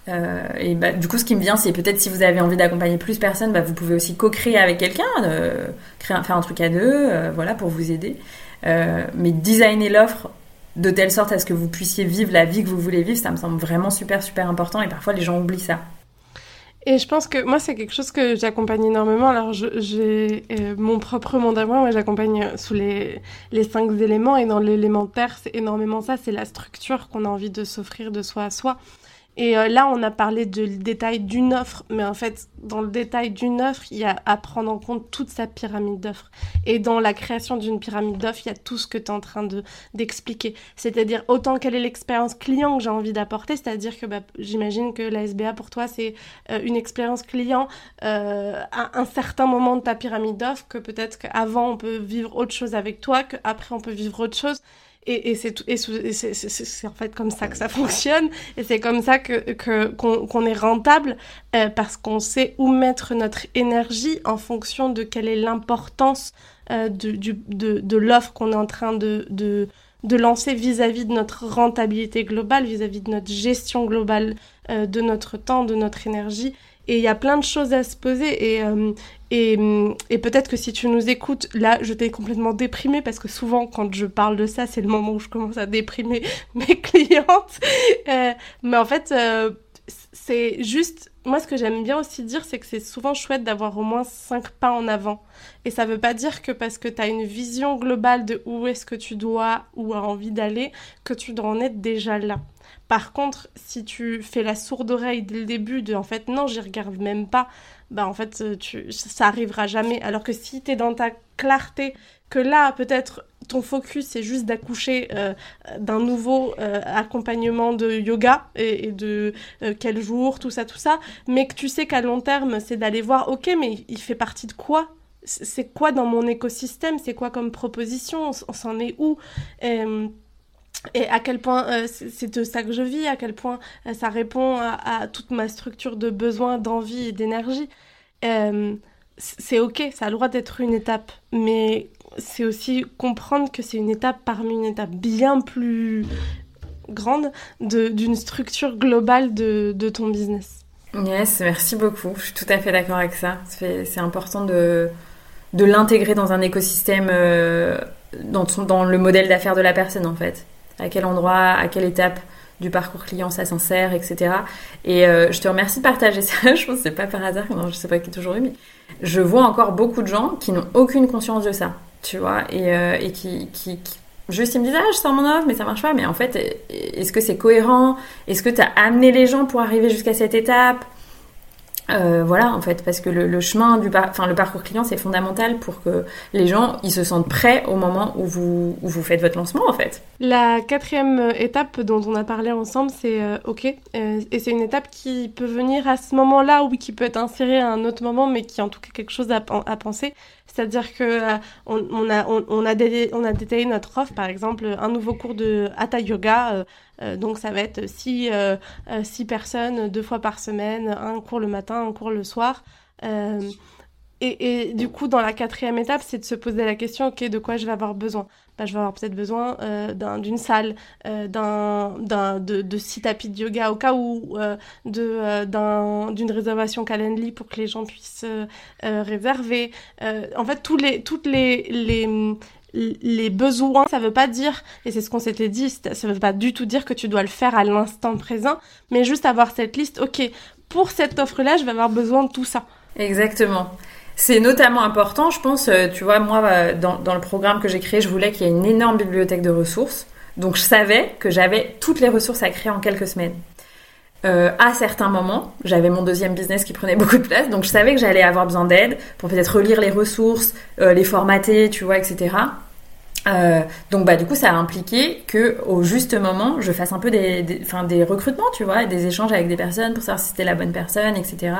S1: Euh, et bah, du coup, ce qui me vient, c'est peut-être si vous avez envie d'accompagner plus personnes, bah, vous pouvez aussi co-créer avec quelqu'un, euh, faire un truc à deux, euh, voilà, pour vous aider. mais designer l'offre de telle sorte à ce que vous puissiez vivre la vie que vous voulez vivre, ça me semble vraiment super, super important. Et parfois, les gens oublient ça.
S3: Et je pense que moi, c'est quelque chose que j'accompagne énormément. Alors, j'ai mon propre monde à moi. Moi, j'accompagne sous les, les cinq éléments. Et dans l'élémentaire, c'est énormément ça. C'est la structure qu'on a envie de s'offrir de soi à soi. Et euh, là, on a parlé le détail d'une offre, mais en fait, dans le détail d'une offre, il y a à prendre en compte toute sa pyramide d'offres. Et dans la création d'une pyramide d'offres, il y a tout ce que tu es en train de d'expliquer. C'est-à-dire autant quelle est l'expérience client que j'ai envie d'apporter, c'est-à-dire que bah, j'imagine que la SBA pour toi, c'est euh, une expérience client euh, à un certain moment de ta pyramide d'offres, que peut-être qu'avant on peut vivre autre chose avec toi, qu'après on peut vivre autre chose. Et, et c'est en fait comme ça que ça fonctionne. Et c'est comme ça que qu'on est rentable euh, parce qu'on sait où mettre notre énergie en fonction de quelle est l'importance euh, de, de, de l'offre qu'on est en train de, de, de lancer vis-à-vis de notre rentabilité globale, vis-à-vis de notre gestion globale euh, de notre temps, de notre énergie. Et il y a plein de choses à se poser. Et, euh, et, et peut-être que si tu nous écoutes, là, je t'ai complètement déprimée parce que souvent, quand je parle de ça, c'est le moment où je commence à déprimer *laughs* mes clientes. Euh, mais en fait, euh, c'est juste. Moi, ce que j'aime bien aussi dire, c'est que c'est souvent chouette d'avoir au moins cinq pas en avant. Et ça veut pas dire que parce que tu as une vision globale de où est-ce que tu dois ou as envie d'aller, que tu dois en être déjà là. Par contre, si tu fais la sourde oreille dès le début de en fait non, j'y regarde même pas, bah en fait euh, ça arrivera jamais. Alors que si tu es dans ta clarté, que là peut-être ton focus c'est juste d'accoucher euh, d'un nouveau euh, accompagnement de yoga et, de quel jour, tout ça, tout ça, mais que tu sais qu'à long terme c'est d'aller voir, ok, mais il fait partie de quoi? C'est quoi dans mon écosystème, c'est quoi comme proposition, on, s'en est où? À quel point euh, c'est de ça que je vis, à quel point euh, ça répond à, toute ma structure de besoin, d'envie et d'énergie. Euh, c'est ok, ça a le droit d'être une étape, mais c'est aussi comprendre que c'est une étape parmi une étape bien plus grande d'une structure globale de, de, ton business.
S1: Yes, merci beaucoup. Je suis tout à fait d'accord avec ça. C'est important de, de l'intégrer dans un écosystème, dans, dans le modèle d'affaires de la personne en fait à quel endroit, à quelle étape du parcours client ça s'insère, etc. Et euh, je te remercie de partager *laughs* ça. je pense que c'est pas par hasard, je sais pas qui est toujours eu, mais je vois encore beaucoup de gens qui n'ont aucune conscience de ça, tu vois, et, euh, et qui, qui, juste ils me disent ah je sors mon offre mais ça marche pas, mais en fait est-ce que c'est cohérent? Est-ce que tu as amené les gens pour arriver jusqu'à cette étape? Euh, voilà en fait parce que le, chemin du enfin le parcours client c'est fondamental pour que les gens ils se sentent prêts au moment où vous où vous faites votre lancement en fait.
S3: La quatrième étape dont on a parlé ensemble c'est euh, ok euh, et c'est une étape qui peut venir à ce moment-là ou qui peut être insérée à un autre moment mais qui en tout cas quelque chose à penser c'est-à-dire que on, on, a on, a détaillé notre offre par exemple un nouveau cours de Hatha Yoga euh, donc ça va être six, euh, euh, six, personnes deux fois par semaine, un cours le matin, un cours le soir. Et, du coup, dans la quatrième étape, c'est de se poser la question, ok, de quoi je vais avoir besoin? Bah, Je vais avoir peut-être besoin d'une salle, d'un, de, de six tapis de yoga au cas où, de, d'une réservation Calendly pour que les gens puissent réserver. en fait, tous les, toutes les, les, les besoins, ça veut pas dire, et c'est ce qu'on s'était dit, ça veut pas du tout dire que tu dois le faire à l'instant présent, mais juste avoir cette liste, ok, pour cette offre-là, je vais avoir besoin de tout ça.
S1: Exactement. C'est notamment important, je pense, euh, tu vois, moi, euh, dans, le programme que j'ai créé, je voulais qu'il y ait une énorme bibliothèque de ressources. Donc je savais que j'avais toutes les ressources à créer en quelques semaines. Euh, à certains moments, j'avais mon deuxième business qui prenait *laughs* beaucoup de place, donc je savais que j'allais avoir besoin d'aide pour peut-être relire les ressources, les formater, tu vois, etc. Donc bah du coup ça a impliqué que au juste moment je fasse un peu des, des, des recrutements tu vois des échanges avec des personnes pour savoir si c'était la bonne personne etc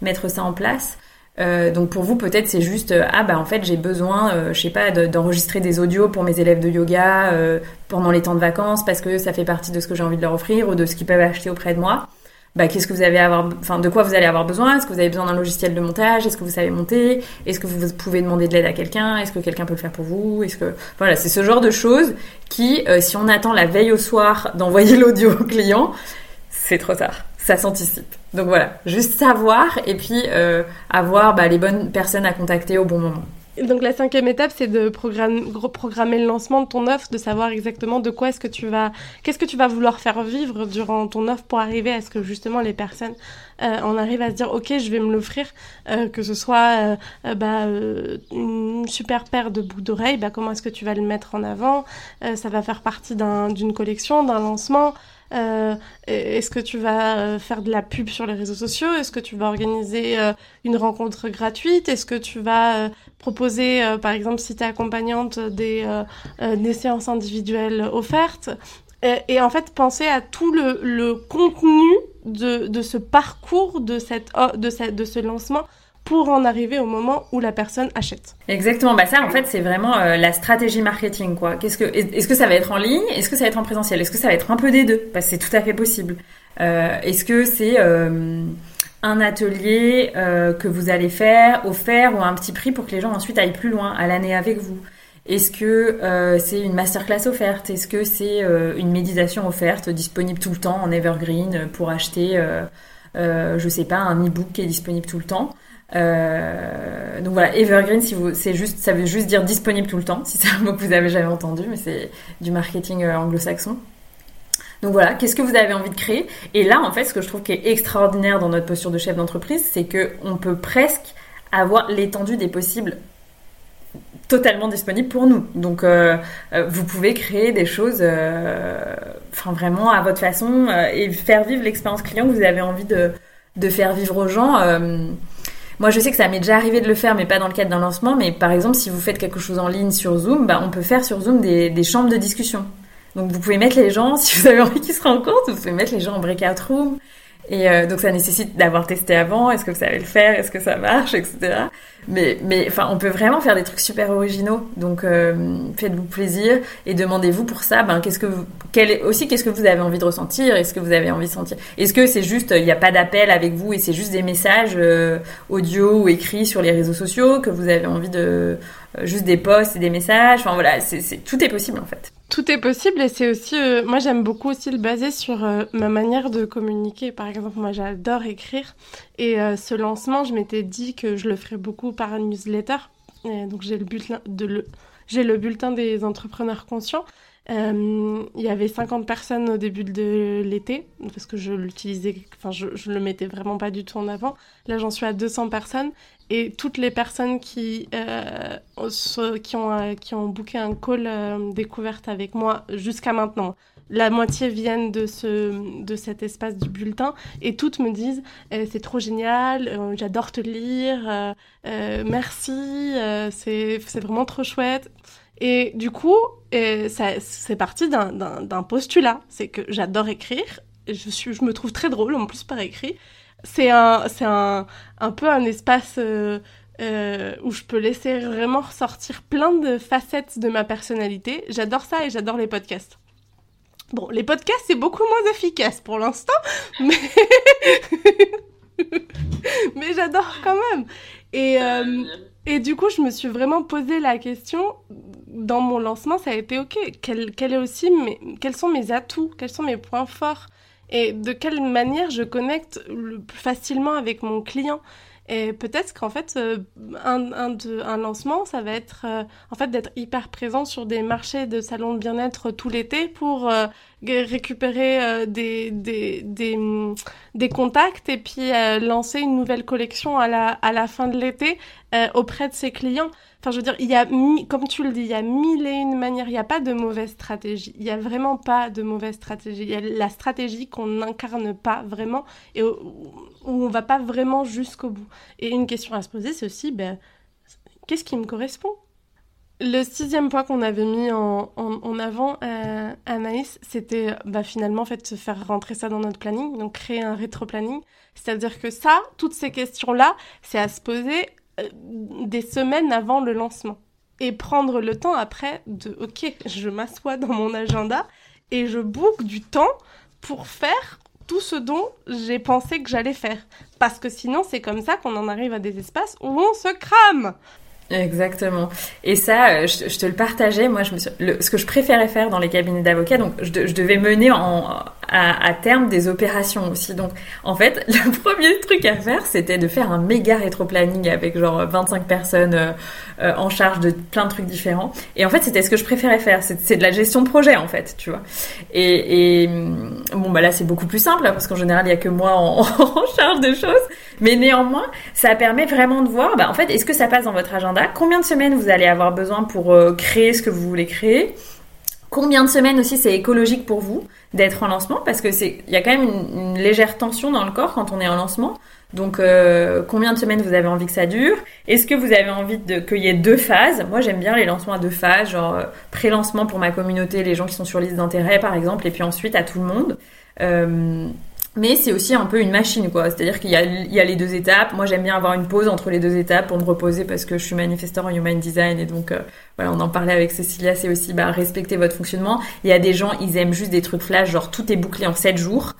S1: mettre ça en place euh, donc pour vous peut-être c'est juste euh, ah bah en fait j'ai besoin euh, je sais pas d'enregistrer des audios pour mes élèves de yoga euh, pendant les temps de vacances parce que ça fait partie de ce que j'ai envie de leur offrir ou de ce qu'ils peuvent acheter auprès de moi. Bah, qu'est-ce que vous avez avoir, enfin, de quoi vous allez avoir besoin? Est-ce que vous avez besoin d'un logiciel de montage? Est-ce que vous savez monter? Est-ce que vous pouvez demander de l'aide à quelqu'un? Est-ce que quelqu'un peut le faire pour vous? Est-ce que, voilà, c'est ce genre de choses qui, euh, si on attend la veille au soir d'envoyer *laughs* l'audio au client, c'est trop tard. Ça s'anticipe. Donc voilà, juste savoir et puis euh, avoir bah, les bonnes personnes à contacter au bon moment.
S3: Donc la cinquième étape, c'est de programmer le lancement de ton offre, de savoir exactement de quoi est-ce que tu vas, qu'est-ce que tu vas vouloir faire vivre durant ton offre pour arriver à ce que justement les personnes euh, en arrivent à se dire ok, je vais me l'offrir, euh, que ce soit euh, euh bah, euh, une super paire de boucles d'oreilles, bah, comment est-ce que tu vas le mettre en avant, euh, ça va faire partie d'une collection, d'un lancement. Euh, Est-ce que tu vas faire de la pub sur les réseaux sociaux? Est-ce que tu vas organiser euh, une rencontre gratuite? Est-ce que tu vas euh, proposer, euh, par exemple, si tu es accompagnante, des, des séances individuelles offertes? Et, et, en fait, penser à tout le, le contenu de, de, ce parcours, de, cette, de, cette, de ce lancement pour en arriver au moment où la personne achète.
S1: Exactement, bah ça en fait c'est vraiment euh, la stratégie marketing quoi. Qu'est-ce que est-ce que ça va être en ligne, est-ce que ça va être en présentiel, est-ce que ça va être un peu des deux? Parce que c'est tout à fait possible. Euh, est-ce que c'est euh, un atelier euh, que vous allez faire offert ou à un petit prix pour que les gens ensuite aillent plus loin à l'année avec vous? Est-ce que euh, c'est une masterclass offerte? Est-ce que c'est euh, une méditation offerte disponible tout le temps en evergreen pour acheter, je sais pas, un e-book qui est disponible tout le temps? Euh, donc voilà, evergreen, si vous, c'est juste, ça veut juste dire disponible tout le temps, si c'est un mot que vous avez jamais entendu, mais c'est du marketing euh, anglo-saxon. Donc voilà, qu'est-ce que vous avez envie de créer? Et là, en fait, ce que je trouve qui est extraordinaire dans notre posture de chef d'entreprise, c'est que on peut presque avoir l'étendue des possibles totalement disponible pour nous. Donc, euh, vous pouvez créer des choses, vraiment à votre façon et faire vivre l'expérience client que vous avez envie de faire vivre aux gens. Moi, je sais que ça m'est déjà arrivé de le faire, mais pas dans le cadre d'un lancement. Mais par exemple, si vous faites quelque chose en ligne sur Zoom, bah, on peut faire sur Zoom des, des chambres de discussion. Donc, vous pouvez mettre les gens, *laughs* si vous avez envie qu'ils se rencontrent, vous pouvez mettre les gens en breakout room. Et euh, donc, ça nécessite d'avoir testé avant. Est-ce que vous savez le faire? Est-ce que ça marche? *laughs* Etc. Mais, mais enfin, on peut vraiment faire des trucs super originaux. Donc, euh, faites-vous plaisir et demandez-vous pour ça, ben, qu'est-ce que vous, quel aussi, qu'est-ce que vous avez envie de ressentir? Est-ce que vous avez envie de sentir? Est-ce que c'est juste, il n'y a pas d'appel avec vous et c'est juste des messages euh, audio ou écrits sur les réseaux sociaux que vous avez envie de, euh, juste des posts et des messages? Enfin voilà, c'est, tout est possible en fait.
S3: Tout est possible et c'est aussi, euh, moi j'aime beaucoup aussi le baser sur euh, ma manière de communiquer. Par exemple, moi j'adore écrire et euh, ce lancement, je m'étais dit que je le ferais beaucoup par newsletter. Et donc j'ai le bulletin de le, j'ai le bulletin des entrepreneurs conscients. Euh, il y avait 50 personnes au début de l'été, parce que je l'utilisais, enfin, je, le mettais vraiment pas du tout en avant. Là, j'en suis à 200 personnes, et toutes les personnes qui, euh, qui, ont, euh, qui ont booké un call euh, découverte avec moi jusqu'à maintenant, la moitié viennent de, ce, de cet espace du bulletin et toutes me disent c'est trop génial, j'adore te lire, euh, euh, merci, c'est vraiment trop chouette. Et du coup, c'est parti d'un postulat, c'est que j'adore écrire, je, suis, je me trouve très drôle en plus par écrit. C'est un, un, un peu un espace euh, euh, où je peux laisser vraiment ressortir plein de facettes de ma personnalité. J'adore ça et j'adore les podcasts. Bon, les podcasts, c'est beaucoup moins efficace pour l'instant, *laughs* mais, mais j'adore quand même. Et, euh, et du coup, je me suis vraiment posé la question dans mon lancement, ça a été ok. Quel, quel aussi mes, quels sont mes atouts, quels sont mes points forts et de quelle manière je connecte le plus facilement avec mon client. Et peut-être qu'en fait, euh, un, un, un, lancement, ça va être euh, en fait d'être hyper présent sur des marchés de salons de bien-être tout l'été pour euh, récupérer des, des, contacts et puis lancer une nouvelle collection à la fin de l'été auprès de ses clients. Enfin, je veux dire, il y a, comme tu le dis, il y a mille et une manières. Il n'y a pas de mauvaise stratégie. Il n'y a vraiment pas de mauvaise stratégie. Il y a la stratégie qu'on n'incarne pas vraiment et où, on ne va pas vraiment jusqu'au bout. Et une question à se poser, c'est aussi, ben, qu'est-ce qui me correspond? Le sixième point qu'on avait mis en, avant, euh, Anaïs, c'était bah, finalement en fait, faire rentrer ça dans notre planning, donc créer un rétro-planning. C'est-à-dire que ça, toutes ces questions-là, c'est à se poser des semaines avant le lancement. Et prendre le temps après de, ok, je m'assois dans mon agenda et je book du temps pour faire tout ce dont j'ai pensé que j'allais faire. Parce que sinon, c'est comme ça qu'on en arrive à des espaces où on se crame.
S1: Exactement. Et ça, euh, je, te le partageais. Moi, je me ce que je préférais faire dans les cabinets d'avocats, donc je, devais mener en, à, terme des opérations aussi. Donc, en fait, *laughs* le premier truc à faire, c'était de faire un méga rétro-planning avec genre 25 personnes euh, euh, en charge de plein de trucs différents. Et en fait, c'était ce que je préférais faire. C'est de la gestion de projet, en fait, tu vois. Et, bon, bah là, c'est beaucoup plus simple parce qu'en général, il y a que moi en, *laughs* charge des choses. Mais néanmoins, ça permet vraiment de voir, bah, en fait, est-ce que ça passe dans votre agenda? Combien de semaines vous allez avoir besoin pour euh, créer ce que vous voulez créer? Combien de semaines aussi c'est écologique pour vous d'être en lancement Parce que c'est, il y a quand même une, légère tension dans le corps quand on est en lancement. Donc, euh, combien de semaines vous avez envie que ça dure? Est-ce que vous avez envie de qu'il y ait deux phases? Moi, j'aime bien les lancements à deux phases, genre euh, pré-lancement pour ma communauté, les gens qui sont sur liste d'intérêt, par exemple, et puis ensuite à tout le monde. Euh, mais c'est aussi un peu une machine, quoi. C'est-à-dire qu'il y, y a, les deux étapes. Moi, j'aime bien avoir une pause entre les deux étapes pour me reposer parce que je suis manifesteur en human design et donc, euh, voilà, on en parlait avec Cécilia, c'est aussi, bah, respecter votre fonctionnement. Il y a des gens, ils aiment juste des trucs flash, genre tout est bouclé en 7 jours.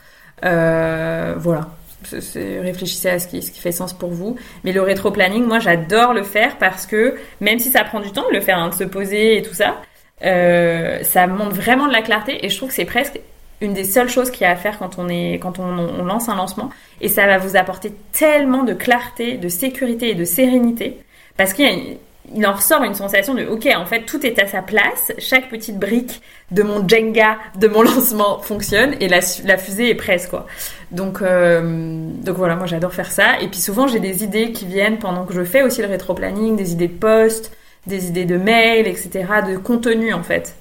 S1: Euh, voilà. réfléchissez à ce qui, ce qui fait sens pour vous. Mais le rétro-planning, moi, j'adore le faire parce que même si ça prend du temps de le faire, hein, de se poser et tout ça, euh, ça montre vraiment de la clarté et je trouve que c'est presque une des seules choses qu'il y a à faire quand on, est, quand on, lance un lancement. Et ça va vous apporter tellement de clarté, de sécurité et de sérénité. Parce qu'il il en ressort une sensation de ok en fait tout est à sa place. Chaque petite brique de mon Jenga de mon *laughs* lancement fonctionne et la, fusée est prête quoi. Donc euh, donc voilà moi j'adore faire ça. Et puis souvent j'ai des idées qui viennent pendant que je fais aussi le rétro planning des idées de post des idées de mail etc de contenu en fait.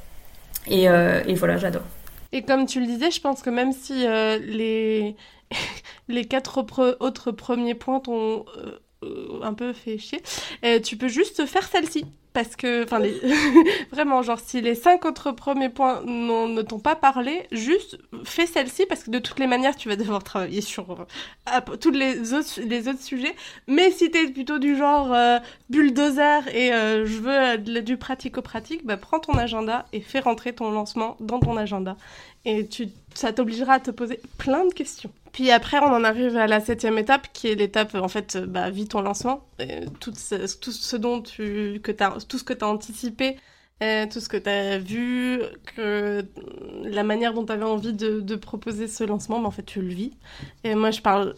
S1: Et, euh, et voilà j'adore
S3: et comme tu le disais, je pense que même si euh, les, *laughs* quatre autres premiers points t'ont euh, un peu fait chier, euh, tu peux juste faire celle-ci. Parce que, *laughs* vraiment, genre, si les cinq autres premiers points ne t'ont pas parlé, juste fais celle-ci parce que de toutes les manières, tu vas devoir travailler sur euh, tous les autres, les autres sujets. Mais si t'es plutôt du genre euh, bulldozer et euh, je veux du pratico-pratique, bah, prends ton agenda et fais rentrer ton lancement dans ton agenda. Et tu, ça t'obligera à te poser plein de questions. Puis après, on en arrive à la septième étape, qui est l'étape, en fait, bah, ton lancement. tout, ce, tout ce dont tu, que tout ce que tu as anticipé, euh, tout ce que tu as vu, que la manière dont tu avais envie de, proposer ce lancement, mais en fait, tu le vis. Et moi, je parle,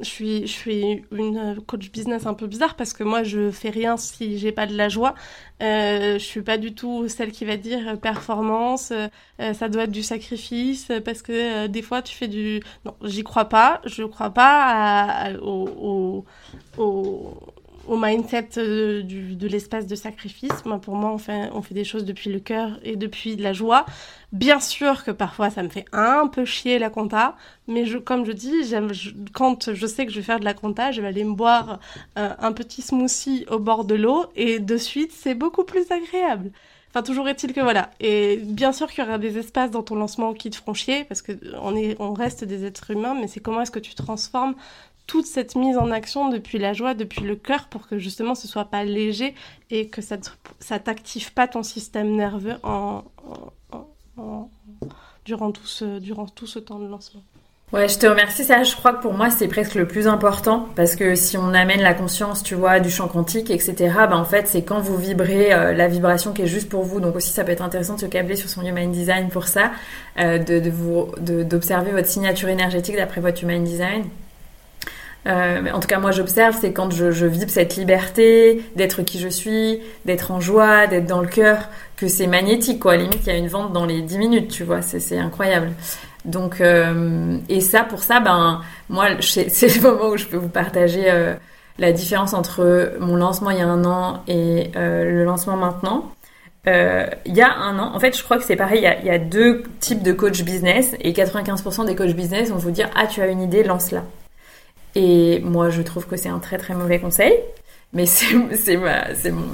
S3: je suis, je suis une coach business un peu bizarre parce que moi, je fais rien si j'ai pas de la joie. Euh, je suis pas du tout celle qui va dire performance, euh, ça doit être du sacrifice parce que euh, des fois, tu fais du. Non, j'y crois pas. Je crois pas au au mindset euh, de l'espace de sacrifice. Moi, pour moi, on fait, on fait des choses depuis le cœur et depuis la joie. Bien sûr que parfois, ça me fait un peu chier la compta, mais je, comme je dis, j'aime, quand je sais que je vais faire de la compta, je vais aller me boire euh, un petit smoothie au bord de l'eau et de suite, c'est beaucoup plus agréable. Enfin, toujours est-il que voilà. Et bien sûr qu'il y aura des espaces dans ton lancement qui te feront chier, parce que on, est, on reste des êtres humains, mais c'est comment est-ce que tu transformes toute cette mise en action depuis la joie, depuis le cœur, pour que justement ce soit pas léger et que ça, ça t'active pas ton système nerveux durant, tout ce, durant tout ce temps de lancement.
S1: Ouais, je te remercie. Ça, je crois que pour moi, c'est presque le plus important parce que si on amène la conscience, tu vois, du champ quantique, etc., ben, en fait, c'est quand vous vibrez euh, la vibration qui est juste pour vous. Donc aussi, ça peut être intéressant de se câbler sur son Human Design pour ça, euh, de, de vous, d'observer votre signature énergétique d'après votre Human Design Euh, en tout cas, moi, j'observe, c'est quand je, je vibre cette liberté d'être qui je suis, d'être en joie, d'être dans le cœur, que c'est magnétique, quoi. À limite, il y a une vente dans les 10 minutes, tu vois, c'est incroyable. Donc, euh, et ça, pour ça, ben, moi, *laughs* c'est le moment où je peux vous partager euh, la différence entre mon lancement il y a un an et euh, le lancement maintenant. Euh, il y a un an, en fait, je crois que c'est pareil, il y, a, il y, a, deux types de coach business et 95% des coachs business vont vous dire Ah, tu as une idée, lance-la. Et moi, je trouve que c'est un très très mauvais conseil. Mais c'est ma,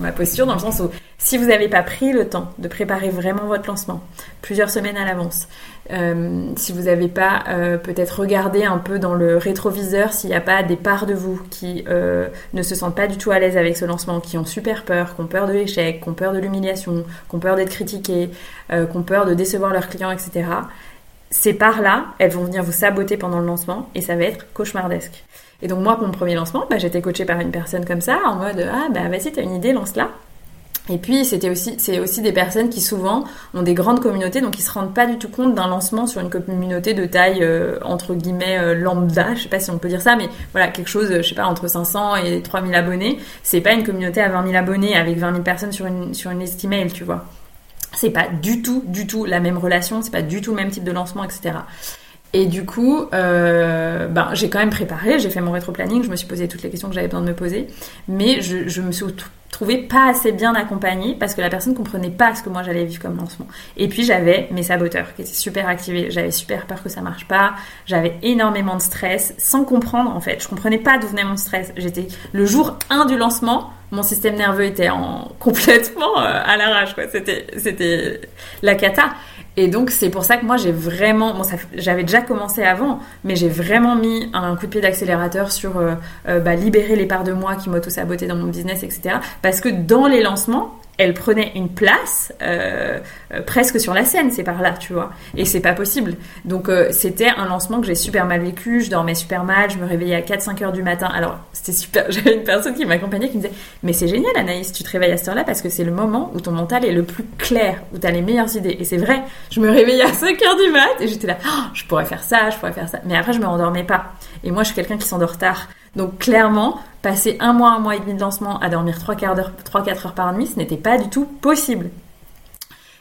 S1: ma posture dans le sens où si vous n'avez pas pris le temps de préparer vraiment votre lancement, plusieurs semaines à l'avance, euh, si vous n'avez pas euh, peut-être regardé un peu dans le rétroviseur s'il n'y a pas des parts de vous qui euh, ne se sentent pas du tout à l'aise avec ce lancement, qui ont super peur, qui ont peur de l'échec, qui ont peur de l'humiliation, qui ont peur d'être critiquées, qui ont peur de décevoir leurs clients, etc. Ces parts-là, elles vont venir vous saboter pendant le lancement et ça va être cauchemardesque. Et donc moi, pour mon premier lancement, bah, j'étais coachée par une personne comme ça, en mode ah bah vas-y, t'as une idée, lance-la. Et puis c'était aussi c'est aussi des personnes qui souvent ont des grandes communautés, donc ils se rendent pas du tout compte d'un lancement sur une communauté de taille euh, entre guillemets euh, lambda, je sais pas si on peut dire ça, mais voilà quelque chose, je sais pas entre 500 et 3000 abonnés. C'est pas une communauté à 20 000 abonnés avec 20 000 personnes sur une sur une liste email, tu vois. C'est pas du tout du tout la même relation, c'est pas du tout le même type de lancement, etc. Et du coup, euh, ben, j'ai quand même préparé, j'ai fait mon rétro-planning, je me suis posé toutes les questions que j'avais besoin de me poser, mais je, je me suis trouvée pas assez bien accompagnée parce que la personne comprenait pas ce que moi j'allais vivre comme lancement. Et puis j'avais mes saboteurs qui étaient super activés, j'avais super peur que ça marche pas, j'avais énormément de stress sans comprendre en fait, je comprenais pas d'où venait mon stress. J'étais le jour 1 du lancement, mon système nerveux était en *laughs* complètement euh, à l'arrache quoi, c'était c'était la cata. Et donc c'est pour ça que moi j'ai vraiment, bon, j'avais déjà commencé avant, mais j'ai vraiment mis un coup de pied d'accélérateur sur euh, euh, bah, libérer les parts de moi qui m'auto-sabotaient dans mon business, etc. Parce que dans les lancements, elle prenait une place euh, euh, presque sur la scène, c'est par là, tu vois. Et c'est pas possible. Donc euh, c'était un lancement que j'ai super mal vécu, je dormais super mal, je me réveillais à 4-5 heures du matin. Alors c'était super, *laughs* j'avais une personne qui m'accompagnait qui me disait Mais c'est génial Anaïs, tu te réveilles à cette heure-là parce que c'est le moment où ton mental est le plus clair, où tu as les meilleures idées. Et c'est vrai, je me réveillais à 5 heures du mat et j'étais là, oh, je pourrais faire ça, je pourrais faire ça. Mais après je me rendormais pas. Et moi je suis quelqu'un qui s'endort tard. Donc clairement, passer un mois, un mois et demi de lancement à dormir 3-4 heures, par nuit, ce n'était pas du tout possible.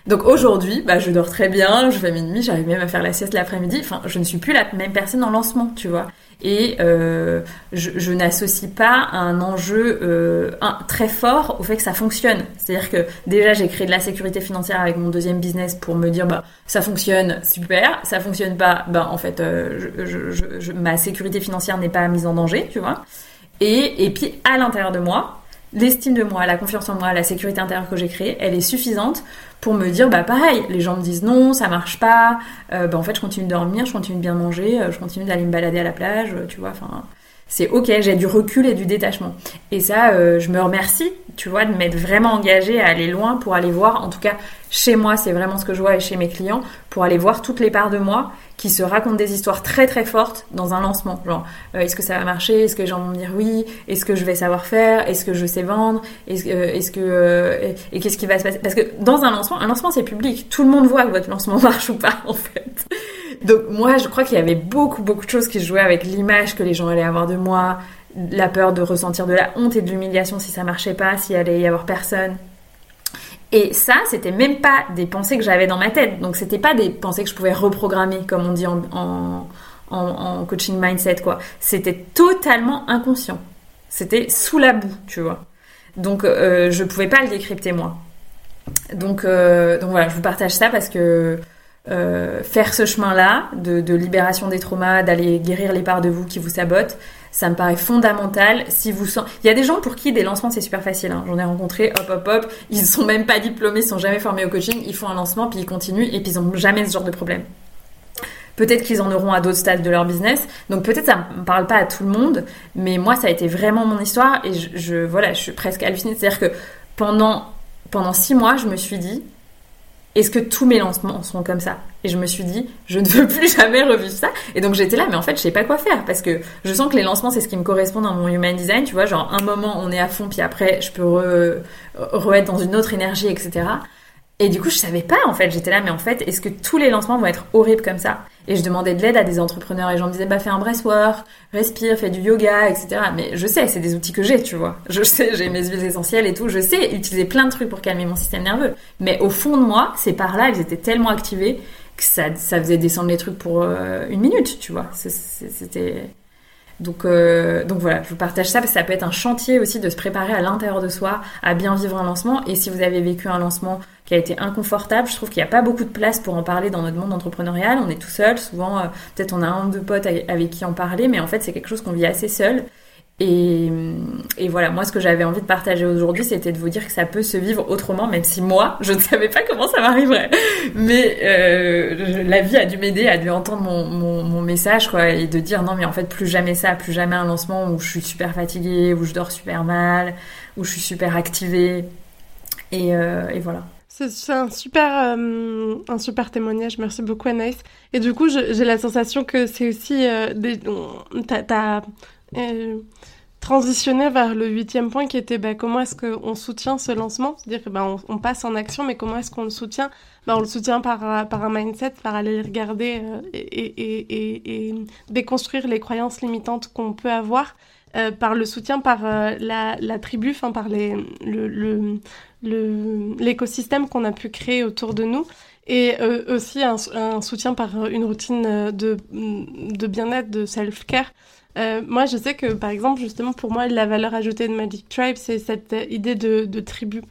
S1: Donc aujourd'hui, bah, je dors très bien, je fais mes nuits, j'arrive même à faire la sieste l'après-midi. Enfin, je ne suis plus la même personne en lancement, tu vois. Et euh, je, n'associe pas un enjeu euh, très fort au fait que ça fonctionne. C'est-à-dire que déjà, j'ai créé de la sécurité financière avec mon deuxième business pour me dire, bah, ça fonctionne, super. Ça fonctionne pas, bah, en fait, euh, ma sécurité financière n'est pas mise en danger, tu vois. Et, et puis, à l'intérieur de moi, l'estime de moi, la confiance en moi, la sécurité intérieure que j'ai créée, elle est suffisante pour me dire bah pareil, les gens me disent non, ça marche pas, euh, bah en fait je continue de dormir, je continue de bien manger, euh, je continue d'aller me balader à la plage, euh, tu vois, enfin c'est ok, j'ai du recul et du détachement. Et ça, je me remercie, tu vois, de m'être vraiment engagée à aller loin pour aller voir, en tout cas chez moi, c'est vraiment ce que je vois et chez mes clients, pour aller voir toutes les parts de moi qui se racontent des histoires très très fortes dans un lancement. Genre, euh, est-ce que ça va marcher? Est-ce que les gens vont me dire oui? Est-ce que je vais savoir faire? Est-ce que je sais vendre? Est-ce euh, est-ce que euh, et qu'est-ce qui va se passer? Parce que dans un lancement, un lancement c'est public. Tout le monde voit que votre lancement *laughs* marche ou pas en fait. Donc moi, je crois qu'il y avait beaucoup beaucoup de choses qui se jouaient avec l'image que les gens allaient avoir de moi, la peur de ressentir de la honte et de l'humiliation si ça marchait pas, s'il allait y avoir personne. Et ça, c'était même pas des pensées que j'avais dans ma tête. Donc, c'était pas des pensées que je pouvais reprogrammer, comme on dit en, coaching mindset, quoi. C'était totalement inconscient. C'était sous la boue, tu vois. Donc, euh, je pouvais pas le décrypter, moi. Donc, euh, voilà, je vous partage ça parce que euh, faire ce chemin-là de libération des traumas, d'aller guérir les parts de vous qui vous sabotent, ça me paraît fondamental. Si vous. Il y a des gens pour qui des lancements c'est super facile. Hein. J'en ai rencontré, hop hop hop, ils sont même pas diplômés, ils sont jamais formés au coaching, ils font un lancement puis ils continuent et puis ils ont jamais ce genre de problème. Peut-être qu'ils en auront à d'autres stades de leur business. Donc peut-être ça me parle pas à tout le monde, mais moi ça a été vraiment mon histoire et je, je voilà, je suis presque hallucinée. C'est-à-dire que pendant pendant six mois, je me suis dit, est-ce que tous mes lancements seront comme ça? Et je me suis dit, je ne veux plus *laughs* jamais revivre ça. Et donc j'étais là, mais en fait, je sais pas quoi faire parce que je sens que les lancements, c'est ce qui me correspond dans mon human design. Tu vois, genre un moment, on est à fond, puis après, je peux re, être dans une autre énergie, etc. Et du coup, je savais pas en fait. J'étais là, mais en fait, est-ce que tous les lancements vont être horribles comme ça? Et je demandais de l'aide à des entrepreneurs et les gens me disaient, bah fais un breathwork, respire, fais du yoga, etc. Mais je sais, c'est des outils que j'ai, tu vois. Je sais, j'ai mes huiles essentielles et tout. Je sais utiliser plein de trucs pour calmer mon système nerveux. Mais au fond de moi, ces parts-là, elles étaient tellement activées que ça, ça faisait descendre les trucs pour euh, une minute, tu vois. C'était donc, euh, donc voilà, je vous partage ça parce que ça peut être un chantier aussi de se préparer à l'intérieur de soi à bien vivre un lancement. Et si vous avez vécu un lancement qui a été inconfortable, je trouve qu'il n'y a pas beaucoup de place pour en parler dans notre monde entrepreneurial. On est tout seul, souvent, euh, peut-être on a un ou deux potes avec qui en parler, mais en fait c'est quelque chose qu'on vit assez seul. Et, et, voilà, moi ce que j'avais envie de partager aujourd'hui, c'était de vous dire que ça peut se vivre autrement, même si moi, je ne savais pas comment ça m'arriverait. Mais euh, la vie a dû m'aider, a dû entendre mon, message, quoi, et de dire non, mais en fait, plus jamais ça, plus jamais un lancement où je suis super fatiguée, où je dors super mal, où je suis super activée. Euh, et voilà.
S3: C'est un super, euh, un super témoignage. Merci beaucoup, Anaïs. Et du coup, j'ai la sensation que c'est aussi. Euh, t'as euh, transitionner vers le huitième point qui était bah, comment est-ce qu'on soutient ce lancement? C'est-à-dire bah, on, passe en action, mais comment est-ce qu'on le soutient? Bah, On le soutient par, par un mindset, par aller regarder euh, et, déconstruire les croyances limitantes qu'on peut avoir, par le soutien par la, tribu, par les, le, l'écosystème qu'on a pu créer autour de nous et aussi un, soutien par une routine de, de bien-être, de self-care. Euh, moi, je sais que, par exemple, justement, pour moi, la valeur ajoutée de Magic Tribe, c'est cette idée de, tribu.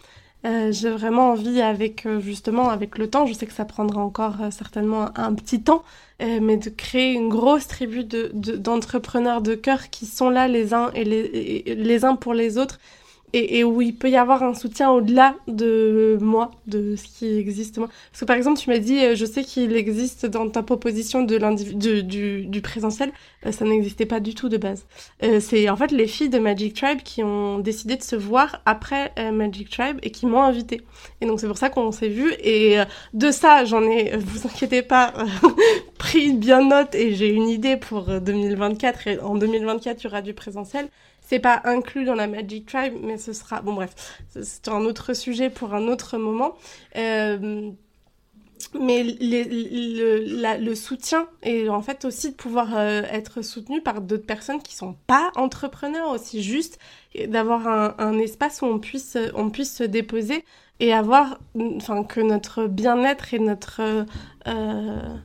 S3: Euh, j'ai vraiment envie, avec euh, justement, avec le temps, je sais que ça prendra encore certainement un, petit temps, mais de créer une grosse tribu d'entrepreneurs de, de cœur qui sont là les uns et les, les uns pour les autres et, où il peut y avoir un soutien au-delà de moi, de ce qui existe moi. Parce que par exemple, tu m'as dit, euh, je sais qu'il existe dans ta proposition de du, du, présentiel, euh, ça n'existait pas du tout de base. Euh, c'est en fait les filles de Magic Tribe qui ont décidé de se voir après Magic Tribe et qui m'ont invité. Et donc c'est pour ça qu'on s'est vu. Et de ça, j'en ai, vous inquiétez pas, *laughs* pris bien note et j'ai une idée pour 2024. Et en 2024, il y aura du présentiel. C'est pas inclus dans la Magic Tribe, mais ce sera. Bon, bref, c'est un autre sujet pour un autre moment. Euh, mais le, soutien et en fait aussi de pouvoir euh, être soutenu par d'autres personnes qui sont pas entrepreneurs aussi juste d'avoir un, espace où on puisse on puisse se déposer et avoir que notre bien-être et notre euh,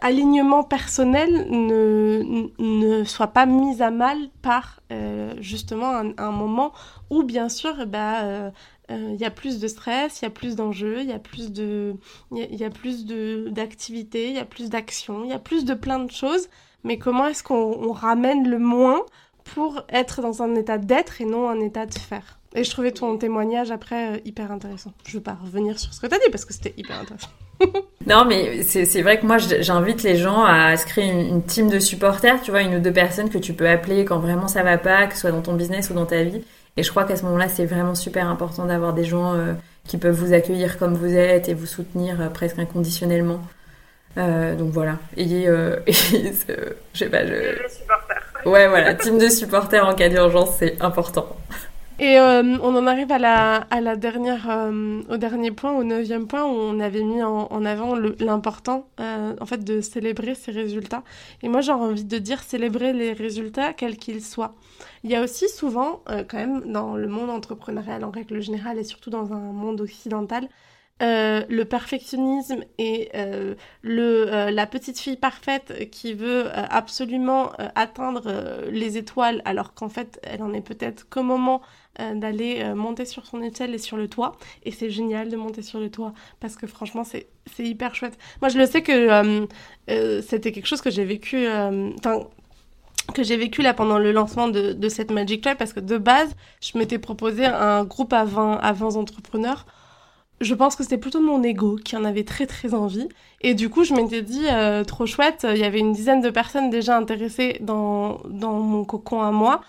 S3: alignement personnel ne, ne soit pas mis à mal par euh, justement un, moment où bien sûr bah, il y a plus de stress, il y a plus d'enjeux, il y a plus il y, a plus d'activités, il y a plus d'actions, il y a plus de plein de choses. Mais comment est-ce qu'on ramène le moins pour être dans un état d'être et non un état de faire? Et je trouvais ton témoignage après hyper intéressant. Je veux pas revenir sur ce que tu as dit parce que c'était hyper intéressant. *laughs*
S1: non, mais c'est vrai que moi, j'invite les gens à se créer une, team de supporters, tu vois, une ou deux personnes que tu peux appeler quand vraiment ça va pas, que ce soit dans ton business ou dans ta vie. Et je crois qu'à ce moment-là, c'est vraiment super important d'avoir des gens euh, qui peuvent vous accueillir comme vous êtes et vous soutenir euh, presque inconditionnellement. Euh, donc voilà. Et, *laughs* et je sais pas, je... Ouais, voilà, team de supporters en cas d'urgence, c'est important.
S3: Et euh, on en arrive à la, dernière, euh, au dernier point, au neuvième point, où on avait mis en, avant l'important, euh, en fait, de célébrer ses résultats. Et moi, j'ai envie de dire célébrer les résultats, quels qu'ils soient. Il y a aussi souvent, quand même, dans le monde entrepreneurial en règle générale, et surtout dans un monde occidental, le perfectionnisme et le, la petite fille parfaite qui veut absolument atteindre les étoiles alors qu'en fait elle en est peut-être qu'au moment euh, d'aller euh, monter sur son échelle et sur le toit. Et c'est génial de monter sur le toit parce que franchement, c'est hyper chouette. Moi, je le sais que euh, c'était quelque chose que j'ai vécu. Que j'ai vécu là pendant le lancement de, de cette Magic Tribe parce que de base, je m'étais proposé un groupe à 20, à 20 entrepreneurs je pense que c'était plutôt mon ego qui en avait très très envie. Et du coup, je m'étais dit, trop chouette, il y avait une dizaine de personnes déjà intéressées dans, dans mon cocon à moi.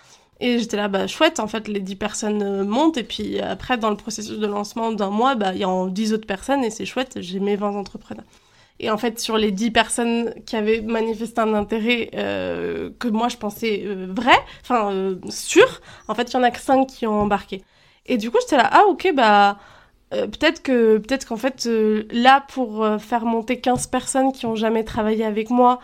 S3: Et j'étais là, bah chouette, en fait, les 10 personnes euh, montent, et puis après, dans le processus de lancement d'un mois, bah, il y a 10 autres personnes, et c'est chouette, j'ai mes 20 entrepreneurs. Et en fait, sur les 10 personnes qui avaient manifesté un intérêt euh, que moi je pensais euh, vrai, enfin sûr, en fait, il y en a que 5 qui ont embarqué. Et du coup, j'étais là, ah ok, bah peut-être que peut-être qu'en fait là pour faire monter 15 personnes qui ont jamais travaillé avec moi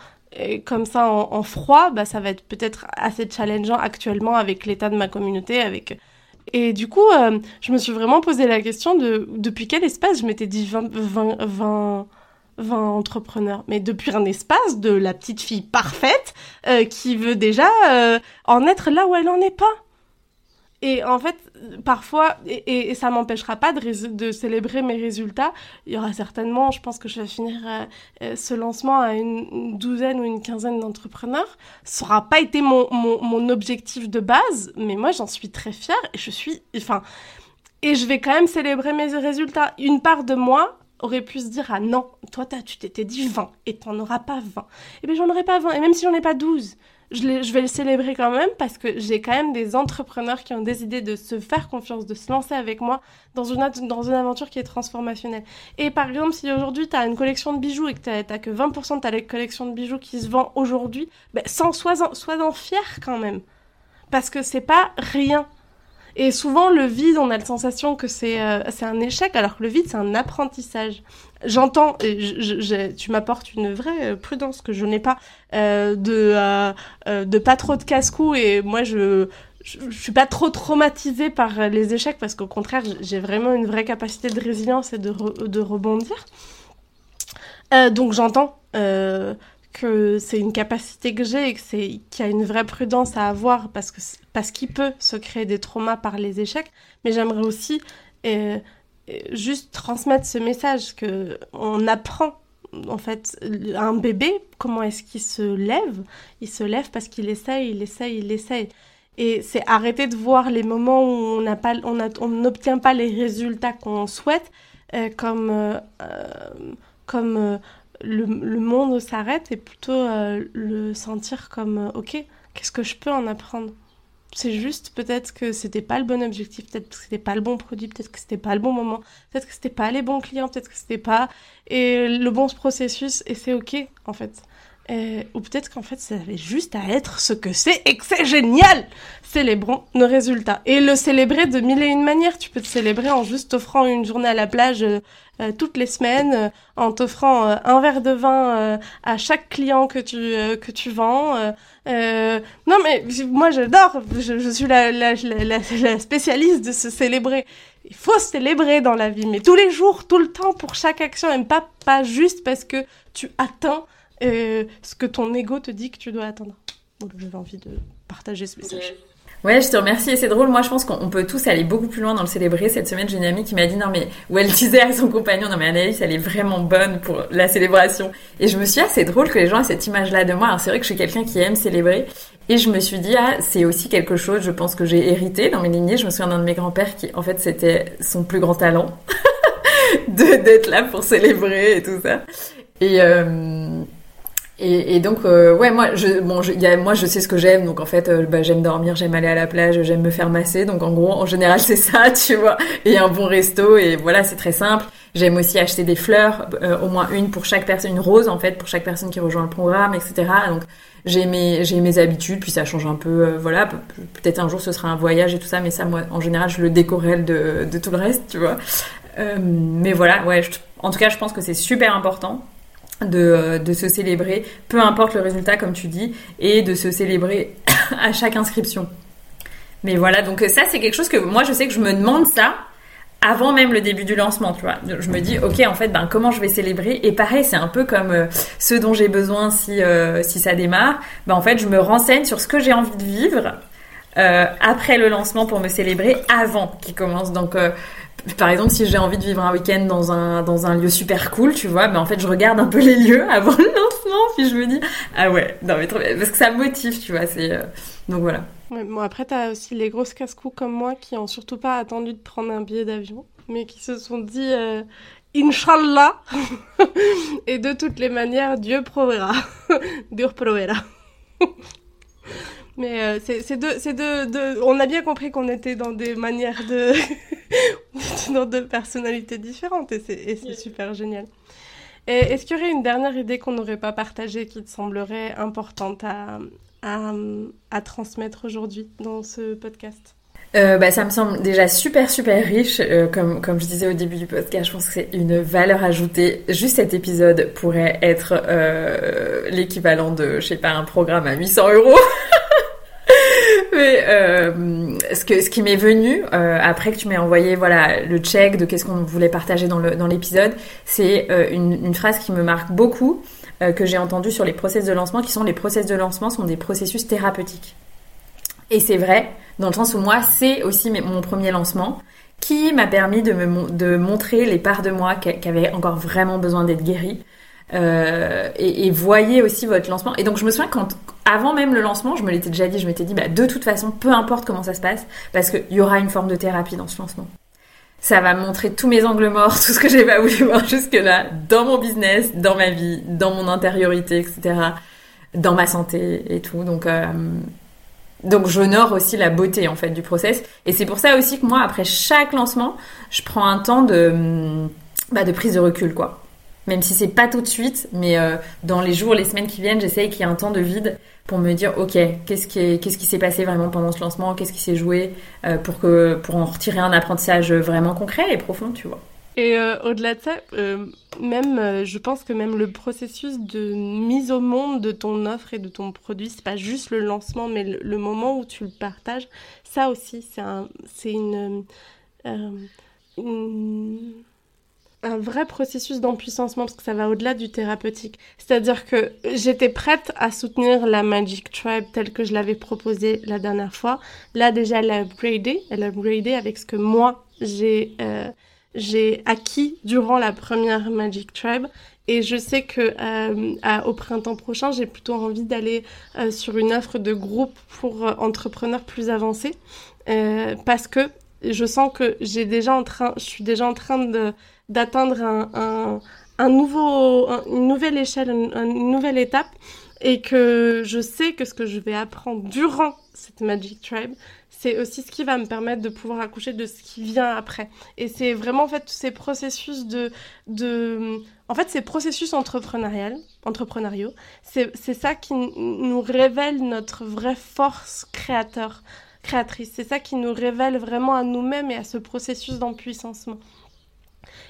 S3: comme ça en, froid bah ça va être peut-être assez challengeant actuellement avec l'état de ma communauté avec et du coup je me suis vraiment posé la question de depuis quel espace je m'étais dit 20, 20, 20 20 entrepreneurs, mais depuis un espace de la petite fille parfaite qui veut déjà en être là où elle en est pas. Et en fait, parfois, et, et, ça m'empêchera pas de, célébrer mes résultats. Il y aura certainement, je pense que je vais finir euh, euh, ce lancement à une, douzaine ou une quinzaine d'entrepreneurs. Ça n'aura pas été mon, objectif de base, mais moi j'en suis très fière et je suis, enfin, et je vais quand même célébrer mes résultats. Une part de moi aurait pu se dire ah non, toi tu t'étais dit 20 et t'en auras pas 20. Et eh bien j'en aurai pas 20 et même si j'en ai pas 12, je, vais le célébrer quand même parce que j'ai quand même des entrepreneurs qui ont décidé de se faire confiance, de se lancer avec moi dans une, dans une aventure qui est transformationnelle. Et par exemple, si aujourd'hui tu as une collection de bijoux et que tu n'as que 20% de ta collection de bijoux qui se vend aujourd'hui, ben, sois-en, sois fier quand même. Parce que c'est pas rien. Et souvent, le vide, on a la sensation que c'est euh, un échec, alors que le vide, c'est un apprentissage. J'entends, tu m'apportes une vraie euh, prudence que je n'ai pas, euh, de, euh, de pas trop de casse-cou, et moi, je, je, suis pas trop traumatisée par les échecs, parce qu'au contraire, j'ai vraiment une vraie capacité de résilience et de, de rebondir. donc j'entends que c'est une capacité que j'ai et que c'est qu'il y a une vraie prudence à avoir parce que parce qu'il peut se créer des traumas par les échecs. Mais j'aimerais aussi euh, juste transmettre ce message que on apprend en fait un bébé comment est-ce qu'il se lève? Il se lève parce qu'il essaye il essaye il essaye. Et c'est arrêter de voir les moments où on n'a pas on n'obtient pas les résultats qu'on souhaite euh, comme euh, comme le, monde s'arrête et plutôt le sentir comme ok qu'est-ce que je peux en apprendre? C'est juste peut-être que c'était pas le bon objectif, peut-être que c'était pas le bon produit, peut-être que c'était pas le bon moment, peut-être que c'était pas les bons clients, peut-être que c'était pas et le bon processus et c'est ok en fait. Ou peut-être qu'en fait ça avait juste à être ce que c'est et que c'est génial. Célébrons nos résultats et le célébrer de mille et une manières. Tu peux te célébrer en juste offrant une journée à la plage euh, euh, toutes les semaines, euh, en t'offrant un verre de vin à chaque client que tu que tu vends euh, non, mais moi j'adore, je, suis la, la, la, spécialiste de se célébrer. Il faut célébrer dans la vie, mais tous les jours, tout le temps, pour chaque action, et pas, pas juste parce que tu atteins euh, ce que ton ego te dit que tu dois atteindre. Donc j'avais envie de partager ce message.
S1: Ouais, je te remercie et c'est drôle. Moi, je pense qu'on peut tous aller beaucoup plus loin dans le célébrer. Cette semaine, j'ai une amie qui m'a dit non mais où elle disait à son compagnon non mais Anaïs, elle est vraiment bonne pour la célébration. Et je me suis dit ah c'est drôle que les gens aient cette image-là de moi. Alors c'est vrai que je suis quelqu'un qui aime célébrer et je me suis dit ah c'est aussi quelque chose. Je pense que j'ai hérité dans mes lignées. Je me souviens d'un de mes grands-pères qui en fait c'était son plus grand talent *laughs* de d'être là pour célébrer et tout ça. Et euh, et, et, donc, euh, ouais, moi, je, bon, je, y a, moi, je sais ce que j'aime. Donc, en fait, euh, bah, j'aime dormir, j'aime aller à la plage, j'aime me faire masser. Donc, en gros, en général, *laughs* c'est ça, tu vois. Et un bon resto. Et voilà, c'est très simple. J'aime aussi acheter des fleurs, euh, au moins une pour chaque personne, une rose, en fait, pour chaque personne qui rejoint le programme, etc. Donc, j'ai mes, j'ai mes habitudes, puis ça change un peu, voilà. Peut-être un jour, ce sera un voyage et tout ça. Mais ça, moi, en général, je le décorelle de, de tout le reste, tu vois. mais voilà, ouais, en tout cas, je pense que c'est super important de, de, se célébrer, peu importe le résultat comme tu dis, et de se célébrer *coughs* à chaque inscription. Mais voilà, donc ça c'est quelque chose que moi je sais que je me demande ça avant même le début du lancement, tu vois. Je me dis, ok, en fait, ben comment je vais célébrer? Et pareil, c'est un peu comme euh, ce dont j'ai besoin si euh, si ça démarre. Ben en fait, je me renseigne sur ce que j'ai envie de vivre euh, après le lancement pour me célébrer avant qu'il commence. Donc par exemple, si j'ai envie de vivre un week-end dans un, dans un lieu super cool, tu vois, mais en fait, je regarde un peu les lieux *laughs* avant le lancement, puis je me dis, ah ouais, non mais parce que ça motive, tu vois, c'est, euh, donc voilà.
S3: Ouais, bon, après, t'as aussi les grosses casse-coups comme moi qui ont surtout pas attendu de prendre un billet d'avion, mais qui se sont dit, euh, Inch'Allah, *laughs* et de toutes les manières, Dieu proverra. *laughs* Dieu proverra. Mais euh, c'est deux, deux, On a bien compris qu'on était dans des manières de. *laughs* dans deux personnalités différentes et c'est super génial. Est-ce qu'il y aurait une dernière idée qu'on n'aurait pas partagée qui te semblerait importante à, à, à transmettre aujourd'hui dans ce podcast?
S1: Euh, bah, ça me semble déjà super super riche. Euh, comme, comme je disais au début du podcast, je pense que c'est une valeur ajoutée. Juste cet épisode pourrait être euh, l'équivalent de, je sais pas, un programme à 800 euros. *laughs* Mais ce, que, ce qui m'est venu après que tu m'aies envoyé voilà le check de qu'est-ce qu'on voulait partager dans le dans l'épisode, c'est une, une phrase qui me marque beaucoup que j'ai entendue sur les process de lancement, qui sont les process de lancement sont des processus thérapeutiques. Et c'est vrai, dans le sens où moi, c'est aussi mon premier lancement qui m'a permis de me de montrer les parts de moi qui, avaient encore vraiment besoin d'être guéries. Euh, et, voyez aussi votre lancement. Et donc je me souviens quand, avant même le lancement, je me l'étais déjà dit, je m'étais dit, bah, de toute façon, peu importe comment ça se passe, parce qu'il y aura une forme de thérapie dans ce lancement. Ça va montrer tous mes angles morts, *laughs* tout ce que j'ai pas voulu voir jusque-là, dans mon business, dans ma vie, dans mon intériorité, etc., dans ma santé et tout. Donc, euh, donc j'honore aussi la beauté en fait du process et c'est pour ça aussi que moi après chaque lancement je prends un temps de bah, de prise de recul quoi même si c'est pas tout de suite mais euh, dans les jours les semaines qui viennent j'essaye qu'il y ait un temps de vide pour me dire ok qu'est-ce qui qu'est-ce qui s'est passé vraiment pendant ce lancement? Qu'est-ce qui s'est joué euh, pour que pour en retirer un apprentissage vraiment concret et profond tu vois?
S3: Et euh, au-delà de ça, même, je pense que même le processus de mise au monde de ton offre et de ton produit, c'est pas juste le lancement, mais le, moment où tu le partages, ça aussi, c'est un, c'est une, un vrai processus d'empuissancement parce que ça va au-delà du thérapeutique. C'est-à-dire que j'étais prête à soutenir la Magic Tribe telle que je l'avais proposée la dernière fois. Là déjà, elle a upgradé, elle a upgradé avec ce que moi j'ai j'ai acquis durant la première Magic Tribe. Et je sais que euh, au printemps prochain, j'ai plutôt envie d'aller euh, sur une offre de groupe pour euh, entrepreneurs plus avancés, parce que je sens que j'ai déjà en train, je suis déjà en train de d'atteindre un, un, nouveau, une nouvelle échelle, une, une nouvelle étape, et que je sais que ce que je vais apprendre durant cette Magic Tribe, c'est aussi ce qui va me permettre de pouvoir accoucher de ce qui vient après. Et c'est vraiment en fait tous ces processus de, de en fait ces processus entrepreneurial, entrepreneuriaux, c'est ça qui nous révèle notre vraie force créateur, créatrice. C'est ça qui nous révèle vraiment à nous-mêmes et à ce processus d'empuissancement.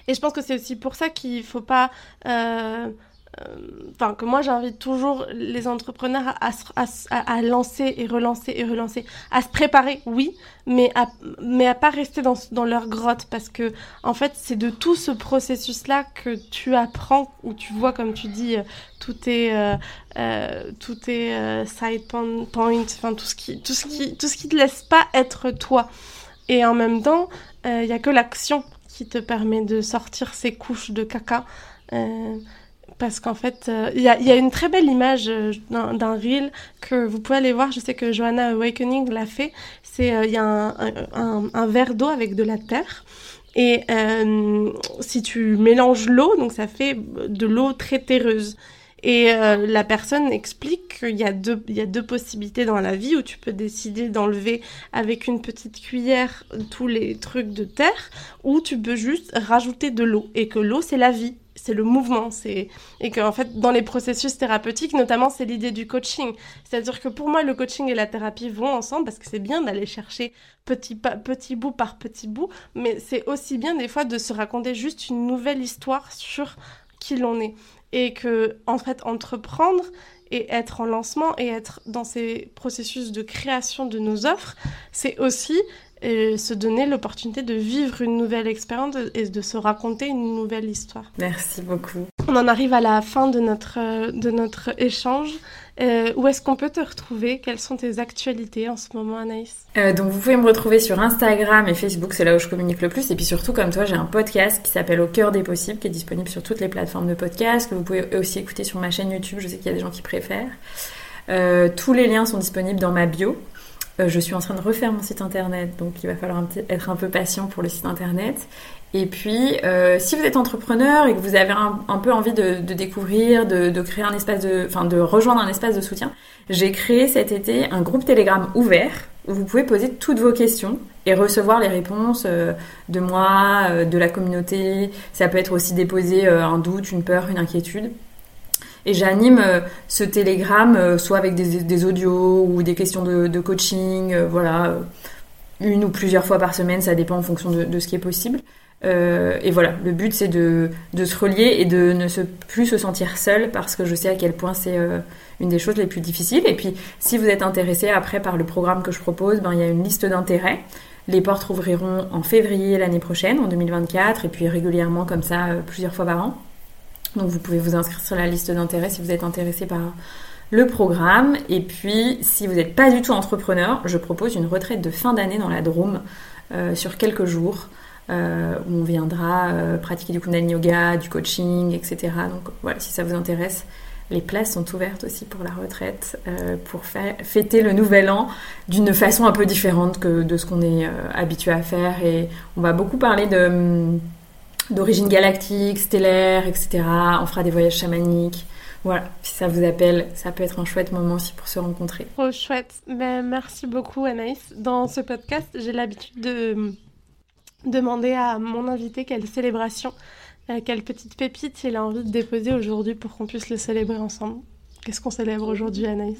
S3: Et je pense que c'est aussi pour ça qu'il ne faut pas euh, enfin que moi j'invite toujours les entrepreneurs à, lancer et relancer et relancer, à se préparer, oui, mais à, mais à pas rester dans, dans leur grotte parce que en fait c'est de tout ce processus là que tu apprends où tu vois comme tu dis euh, tout est euh, euh, tout est side point, enfin tout ce qui tout ce qui tout ce qui te laisse pas être toi. Et en même temps il y a que l'action qui te permet de sortir ces couches de caca parce qu'en fait, euh, il y, a, une très belle image euh, d'un reel que vous pouvez aller voir. Je sais que Johanna Awakening l'a fait. C'est euh, il y a un, verre d'eau avec de la terre. Et si tu mélanges l'eau, donc ça fait de l'eau très terreuse. Et la personne explique qu'il y, a deux, il y a deux possibilités dans la vie où tu peux décider d'enlever avec une petite cuillère tous les trucs de terre ou tu peux juste rajouter de l'eau et que l'eau c'est la vie c'est le mouvement, c'est et que en fait dans les processus thérapeutiques, notamment c'est l'idée du coaching. C'est-à-dire que pour moi le coaching et la thérapie vont ensemble parce que c'est bien d'aller chercher petit petit bout par petit bout, mais c'est aussi bien des fois de se raconter juste une nouvelle histoire sur qui l'on est et que en fait entreprendre et être en lancement et être dans ces processus de création de nos offres, c'est aussi et se donner l'opportunité de vivre une nouvelle expérience et de se raconter une nouvelle histoire.
S1: Merci beaucoup.
S3: On en arrive à la fin de notre, de notre échange. Euh, où est-ce qu'on peut te retrouver? Quelles sont tes actualités en ce moment, Anaïs?
S1: Euh, Donc, vous pouvez me retrouver sur Instagram et Facebook, c'est là où je communique le plus. Et puis surtout, comme toi, j'ai un podcast qui s'appelle Au cœur des possibles, qui est disponible sur toutes les plateformes de podcast, que vous pouvez aussi écouter sur ma chaîne YouTube. Je sais qu'il y a des gens qui préfèrent. Euh, tous les liens sont disponibles dans ma bio. Je suis en train de refaire mon site internet, donc il va falloir être un peu patient pour le site internet. Et puis, euh, si vous êtes entrepreneur et que vous avez un, peu envie de, découvrir, de, créer un espace de, enfin, de rejoindre un espace de soutien, j'ai créé cet été un groupe Telegram ouvert où vous pouvez poser toutes vos questions et recevoir les réponses euh, de moi, de la communauté. Ça peut être aussi déposer un doute, une peur, une inquiétude. Et j'anime euh, ce télégramme euh, soit avec des, audios ou des questions de, coaching, euh, voilà. une ou plusieurs fois par semaine, ça dépend en fonction de, ce qui est possible. Et voilà, le but c'est de, de, se relier et de ne se, plus se sentir seul parce que je sais à quel point c'est une des choses les plus difficiles. Et puis, si vous êtes intéressé après par le programme que je propose, ben, il y a une liste d'intérêts. Les portes rouvriront en février l'année prochaine, en 2024, et puis régulièrement comme ça, plusieurs fois par an. Donc vous pouvez vous inscrire sur la liste d'intérêts si vous êtes intéressé par le programme. Et puis, si vous n'êtes pas du tout entrepreneur, je propose une retraite de fin d'année dans la Drôme euh, sur quelques jours. Euh, où on viendra euh, pratiquer du Kundalini Yoga, du coaching, etc. Donc voilà, si ça vous intéresse, les places sont ouvertes aussi pour la retraite, pour faire, fêter le nouvel an d'une façon un peu différente que de ce qu'on est habitué à faire. Et on va beaucoup parler de hum, d'origine galactique, stellaire, etc. On fera des voyages chamaniques. Voilà, si ça vous appelle, ça peut être un chouette moment aussi pour se rencontrer.
S3: Trop chouette. Ben, merci beaucoup Anaïs. Dans ce podcast, j'ai l'habitude de demander à mon invité quelle célébration, euh, quelle petite pépite il a envie de déposer aujourd'hui pour qu'on puisse le célébrer ensemble. Qu'est-ce qu'on célèbre aujourd'hui, Anaïs?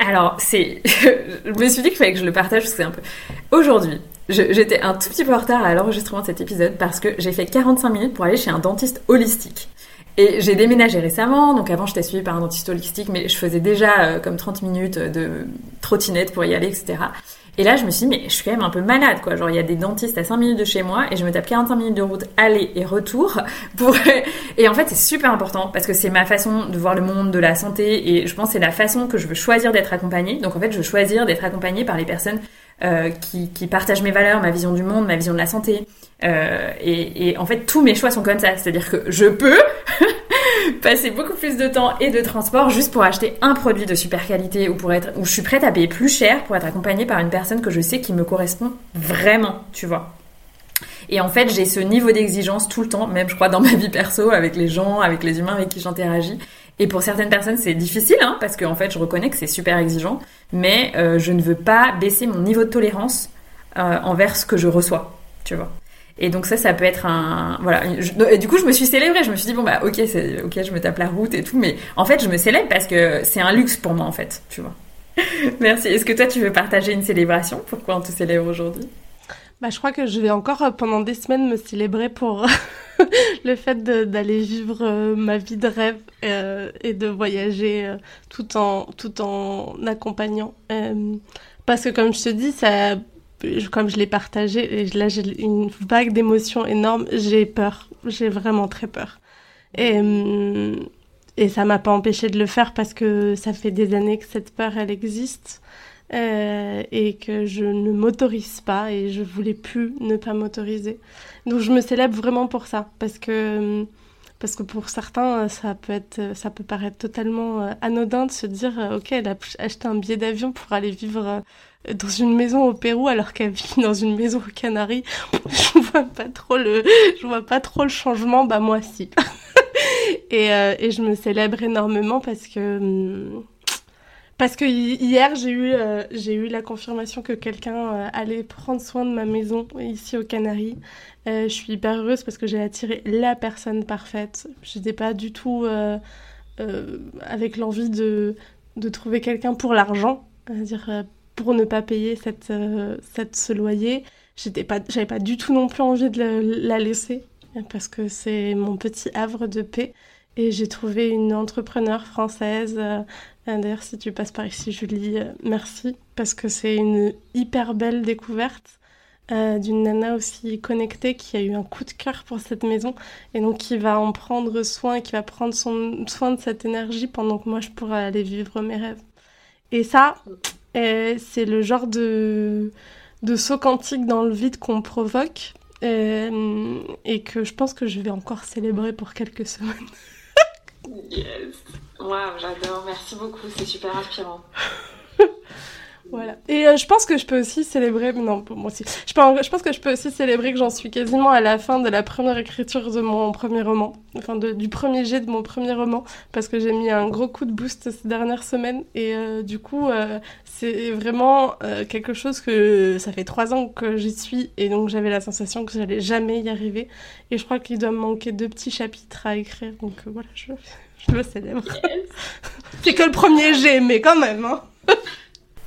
S1: Alors, c'est. *laughs* je me suis dit qu'il fallait que je le partage parce que c'est un peu. Aujourd'hui, j'étais un tout petit peu en retard à l'enregistrement de cet épisode parce que j'ai fait 45 minutes pour aller chez un dentiste holistique. Et j'ai déménagé récemment, donc avant j'étais suivie par un dentiste holistique, mais je faisais déjà euh, comme 30 minutes de trottinette pour y aller, etc. Et là, je me suis dit, mais je suis quand même un peu malade, quoi. Genre, il y a des dentistes à 5 minutes de chez moi et je me tape 45 minutes de route aller et retour *laughs* pour... *laughs* Et en fait, c'est super important parce que c'est ma façon de voir le monde de la santé et je pense que c'est la façon que je veux choisir d'être accompagnée. Donc, en fait, je veux choisir d'être accompagnée par les personnes euh, qui, qui, partagent mes valeurs, ma vision du monde, ma vision de la santé. Euh, et, et en fait, tous mes choix sont comme ça. C'est-à-dire que je peux *laughs* *laughs* passer beaucoup plus de temps et de transport juste pour acheter un produit de super qualité ou pour être, ou je suis prête à payer plus cher pour être accompagnée par une personne que je sais qui me correspond vraiment, tu vois. Et en fait, j'ai ce niveau d'exigence tout le temps, même je crois dans ma vie perso, avec les gens, avec les humains avec qui j'interagis. Et pour certaines personnes, c'est difficile, hein, parce qu'en fait, je reconnais que c'est super exigeant, mais euh, je ne veux pas baisser mon niveau de tolérance euh, envers ce que je reçois, tu vois. Et donc ça, ça peut être un voilà. et du coup, je me suis célébrée. Je me suis dit bon bah ok, ok, je me tape la route et tout, mais en fait, je me célèbre parce que c'est un luxe pour moi en fait, tu vois. *laughs* Merci. Est-ce que toi, tu veux partager une célébration? Pourquoi on te célèbre aujourd'hui?
S3: Bah, je crois que je vais encore euh, pendant des semaines me célébrer pour *laughs* le fait d'aller vivre euh, ma vie de rêve euh, et de voyager tout en tout en accompagnant. parce que comme je te dis, ça comme je l'ai partagé, et là j'ai une vague d'émotions énormes, j'ai peur, j'ai vraiment très peur. Et, hum, et ça m'a pas empêché de le faire parce que ça fait des années que cette peur elle existe euh, et que je ne m'autorise pas et je voulais plus ne pas m'autoriser. Donc je me célèbre vraiment pour ça parce que hum, parce que pour certains ça peut être ça peut paraître totalement euh, anodin de se dire euh, ok elle a acheté un billet d'avion pour aller vivre dans une maison au Pérou alors qu'elle vit dans une maison aux Canaries. *laughs* je vois pas trop le, vois pas trop le changement. Bah moi si. *laughs* et, euh, et je me célèbre énormément parce que hum, parce que hier j'ai eu euh, j'ai eu la confirmation que quelqu'un euh, allait prendre soin de ma maison ici aux Canaries. je suis hyper heureuse parce que j'ai attiré la personne parfaite. Je n'étais pas du tout avec l'envie de de trouver quelqu'un pour l'argent, dire pour ne pas payer euh, cette ce loyer. J'étais pas, j'avais pas du tout non plus envie de la, laisser parce que c'est mon petit havre de paix. Et j'ai trouvé une entrepreneure française. Euh, d'ailleurs, si tu passes par ici, Julie, euh, merci parce que c'est une hyper belle découverte. d'une nana aussi connectée qui a eu un coup de cœur pour cette maison et donc qui va en prendre soin qui va prendre son, soin de cette énergie pendant que moi je pourrais aller vivre mes rêves. Et ça, c'est le genre de, de saut quantique dans le vide qu'on provoque euh, et que je pense que je vais encore célébrer pour quelques semaines.
S1: yes! Waouh, j'adore, merci beaucoup, c'est super inspirant. *laughs*
S3: Voilà. Et euh, je pense que je peux aussi célébrer, non, moi aussi. Je pense, je pense que je peux aussi célébrer que j'en suis quasiment à la fin de la première écriture de mon premier roman, enfin du premier jet de mon premier roman, parce que j'ai mis un gros coup de boost ces dernières semaines. Et euh, du coup, euh, c'est vraiment quelque chose que ça fait trois ans que j'y suis, et donc j'avais la sensation que j'allais jamais y arriver. Et je crois qu'il doit me manquer deux petits chapitres à écrire, donc voilà, je, je le célèbre. *laughs* c'est que le premier jet, mais quand même, hein. *laughs*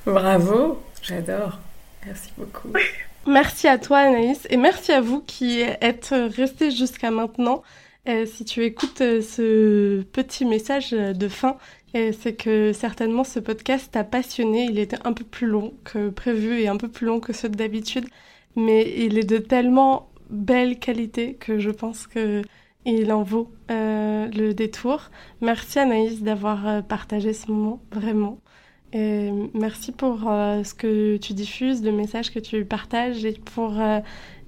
S1: Bravo, j'adore. Merci beaucoup. *laughs*
S3: Merci à toi Anaïs et merci à vous qui êtes restés jusqu'à maintenant. Euh, si tu écoutes euh, ce petit message de fin, euh, c'est que certainement ce podcast t'a passionné. Il était un peu plus long que prévu et un peu plus long que ceux d'habitude, mais il est de tellement belle qualité que je pense que il en vaut le détour. Merci Anaïs d'avoir partagé ce moment, vraiment. Et merci pour euh, ce que tu diffuses, le message que tu partages et pour euh,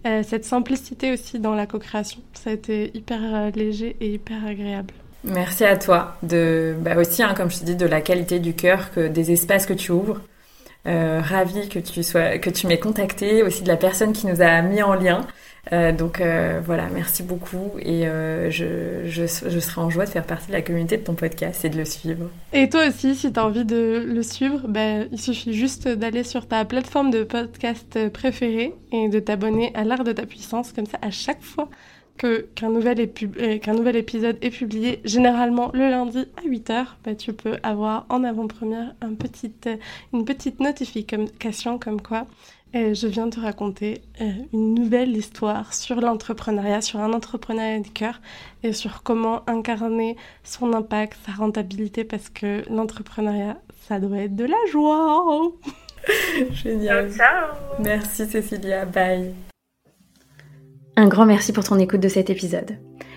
S3: euh, cette simplicité aussi dans la co-création. Ça a été hyper léger et hyper agréable.
S4: Merci à toi de bah aussi, hein, comme je te dis, de la qualité du cœur, que des espaces que tu ouvres. Euh, ravie que tu sois, que tu m'aies contacté, aussi de la personne qui nous a mis en lien. Euh, donc euh, voilà, merci beaucoup et euh, je, serai en joie de faire partie de la communauté de ton podcast et de le suivre.
S3: Et toi aussi, si tu as envie de le suivre, ben, il suffit juste d'aller sur ta plateforme de podcast préférée et de t'abonner à l'art de ta puissance. Comme ça, à chaque fois que qu'un nouvel, épisode est publié, généralement le lundi à 8h, ben, tu peux avoir en avant-première une petite notification comme quoi je viens de te raconter euh, une nouvelle histoire sur l'entrepreneuriat, sur un entrepreneuriat de cœur et sur comment incarner son impact, sa rentabilité, parce que l'entrepreneuriat, ça doit être de la joie. *laughs*
S4: Génial. Ciao. Merci Cécilia, bye.
S1: Un grand merci pour ton écoute de cet épisode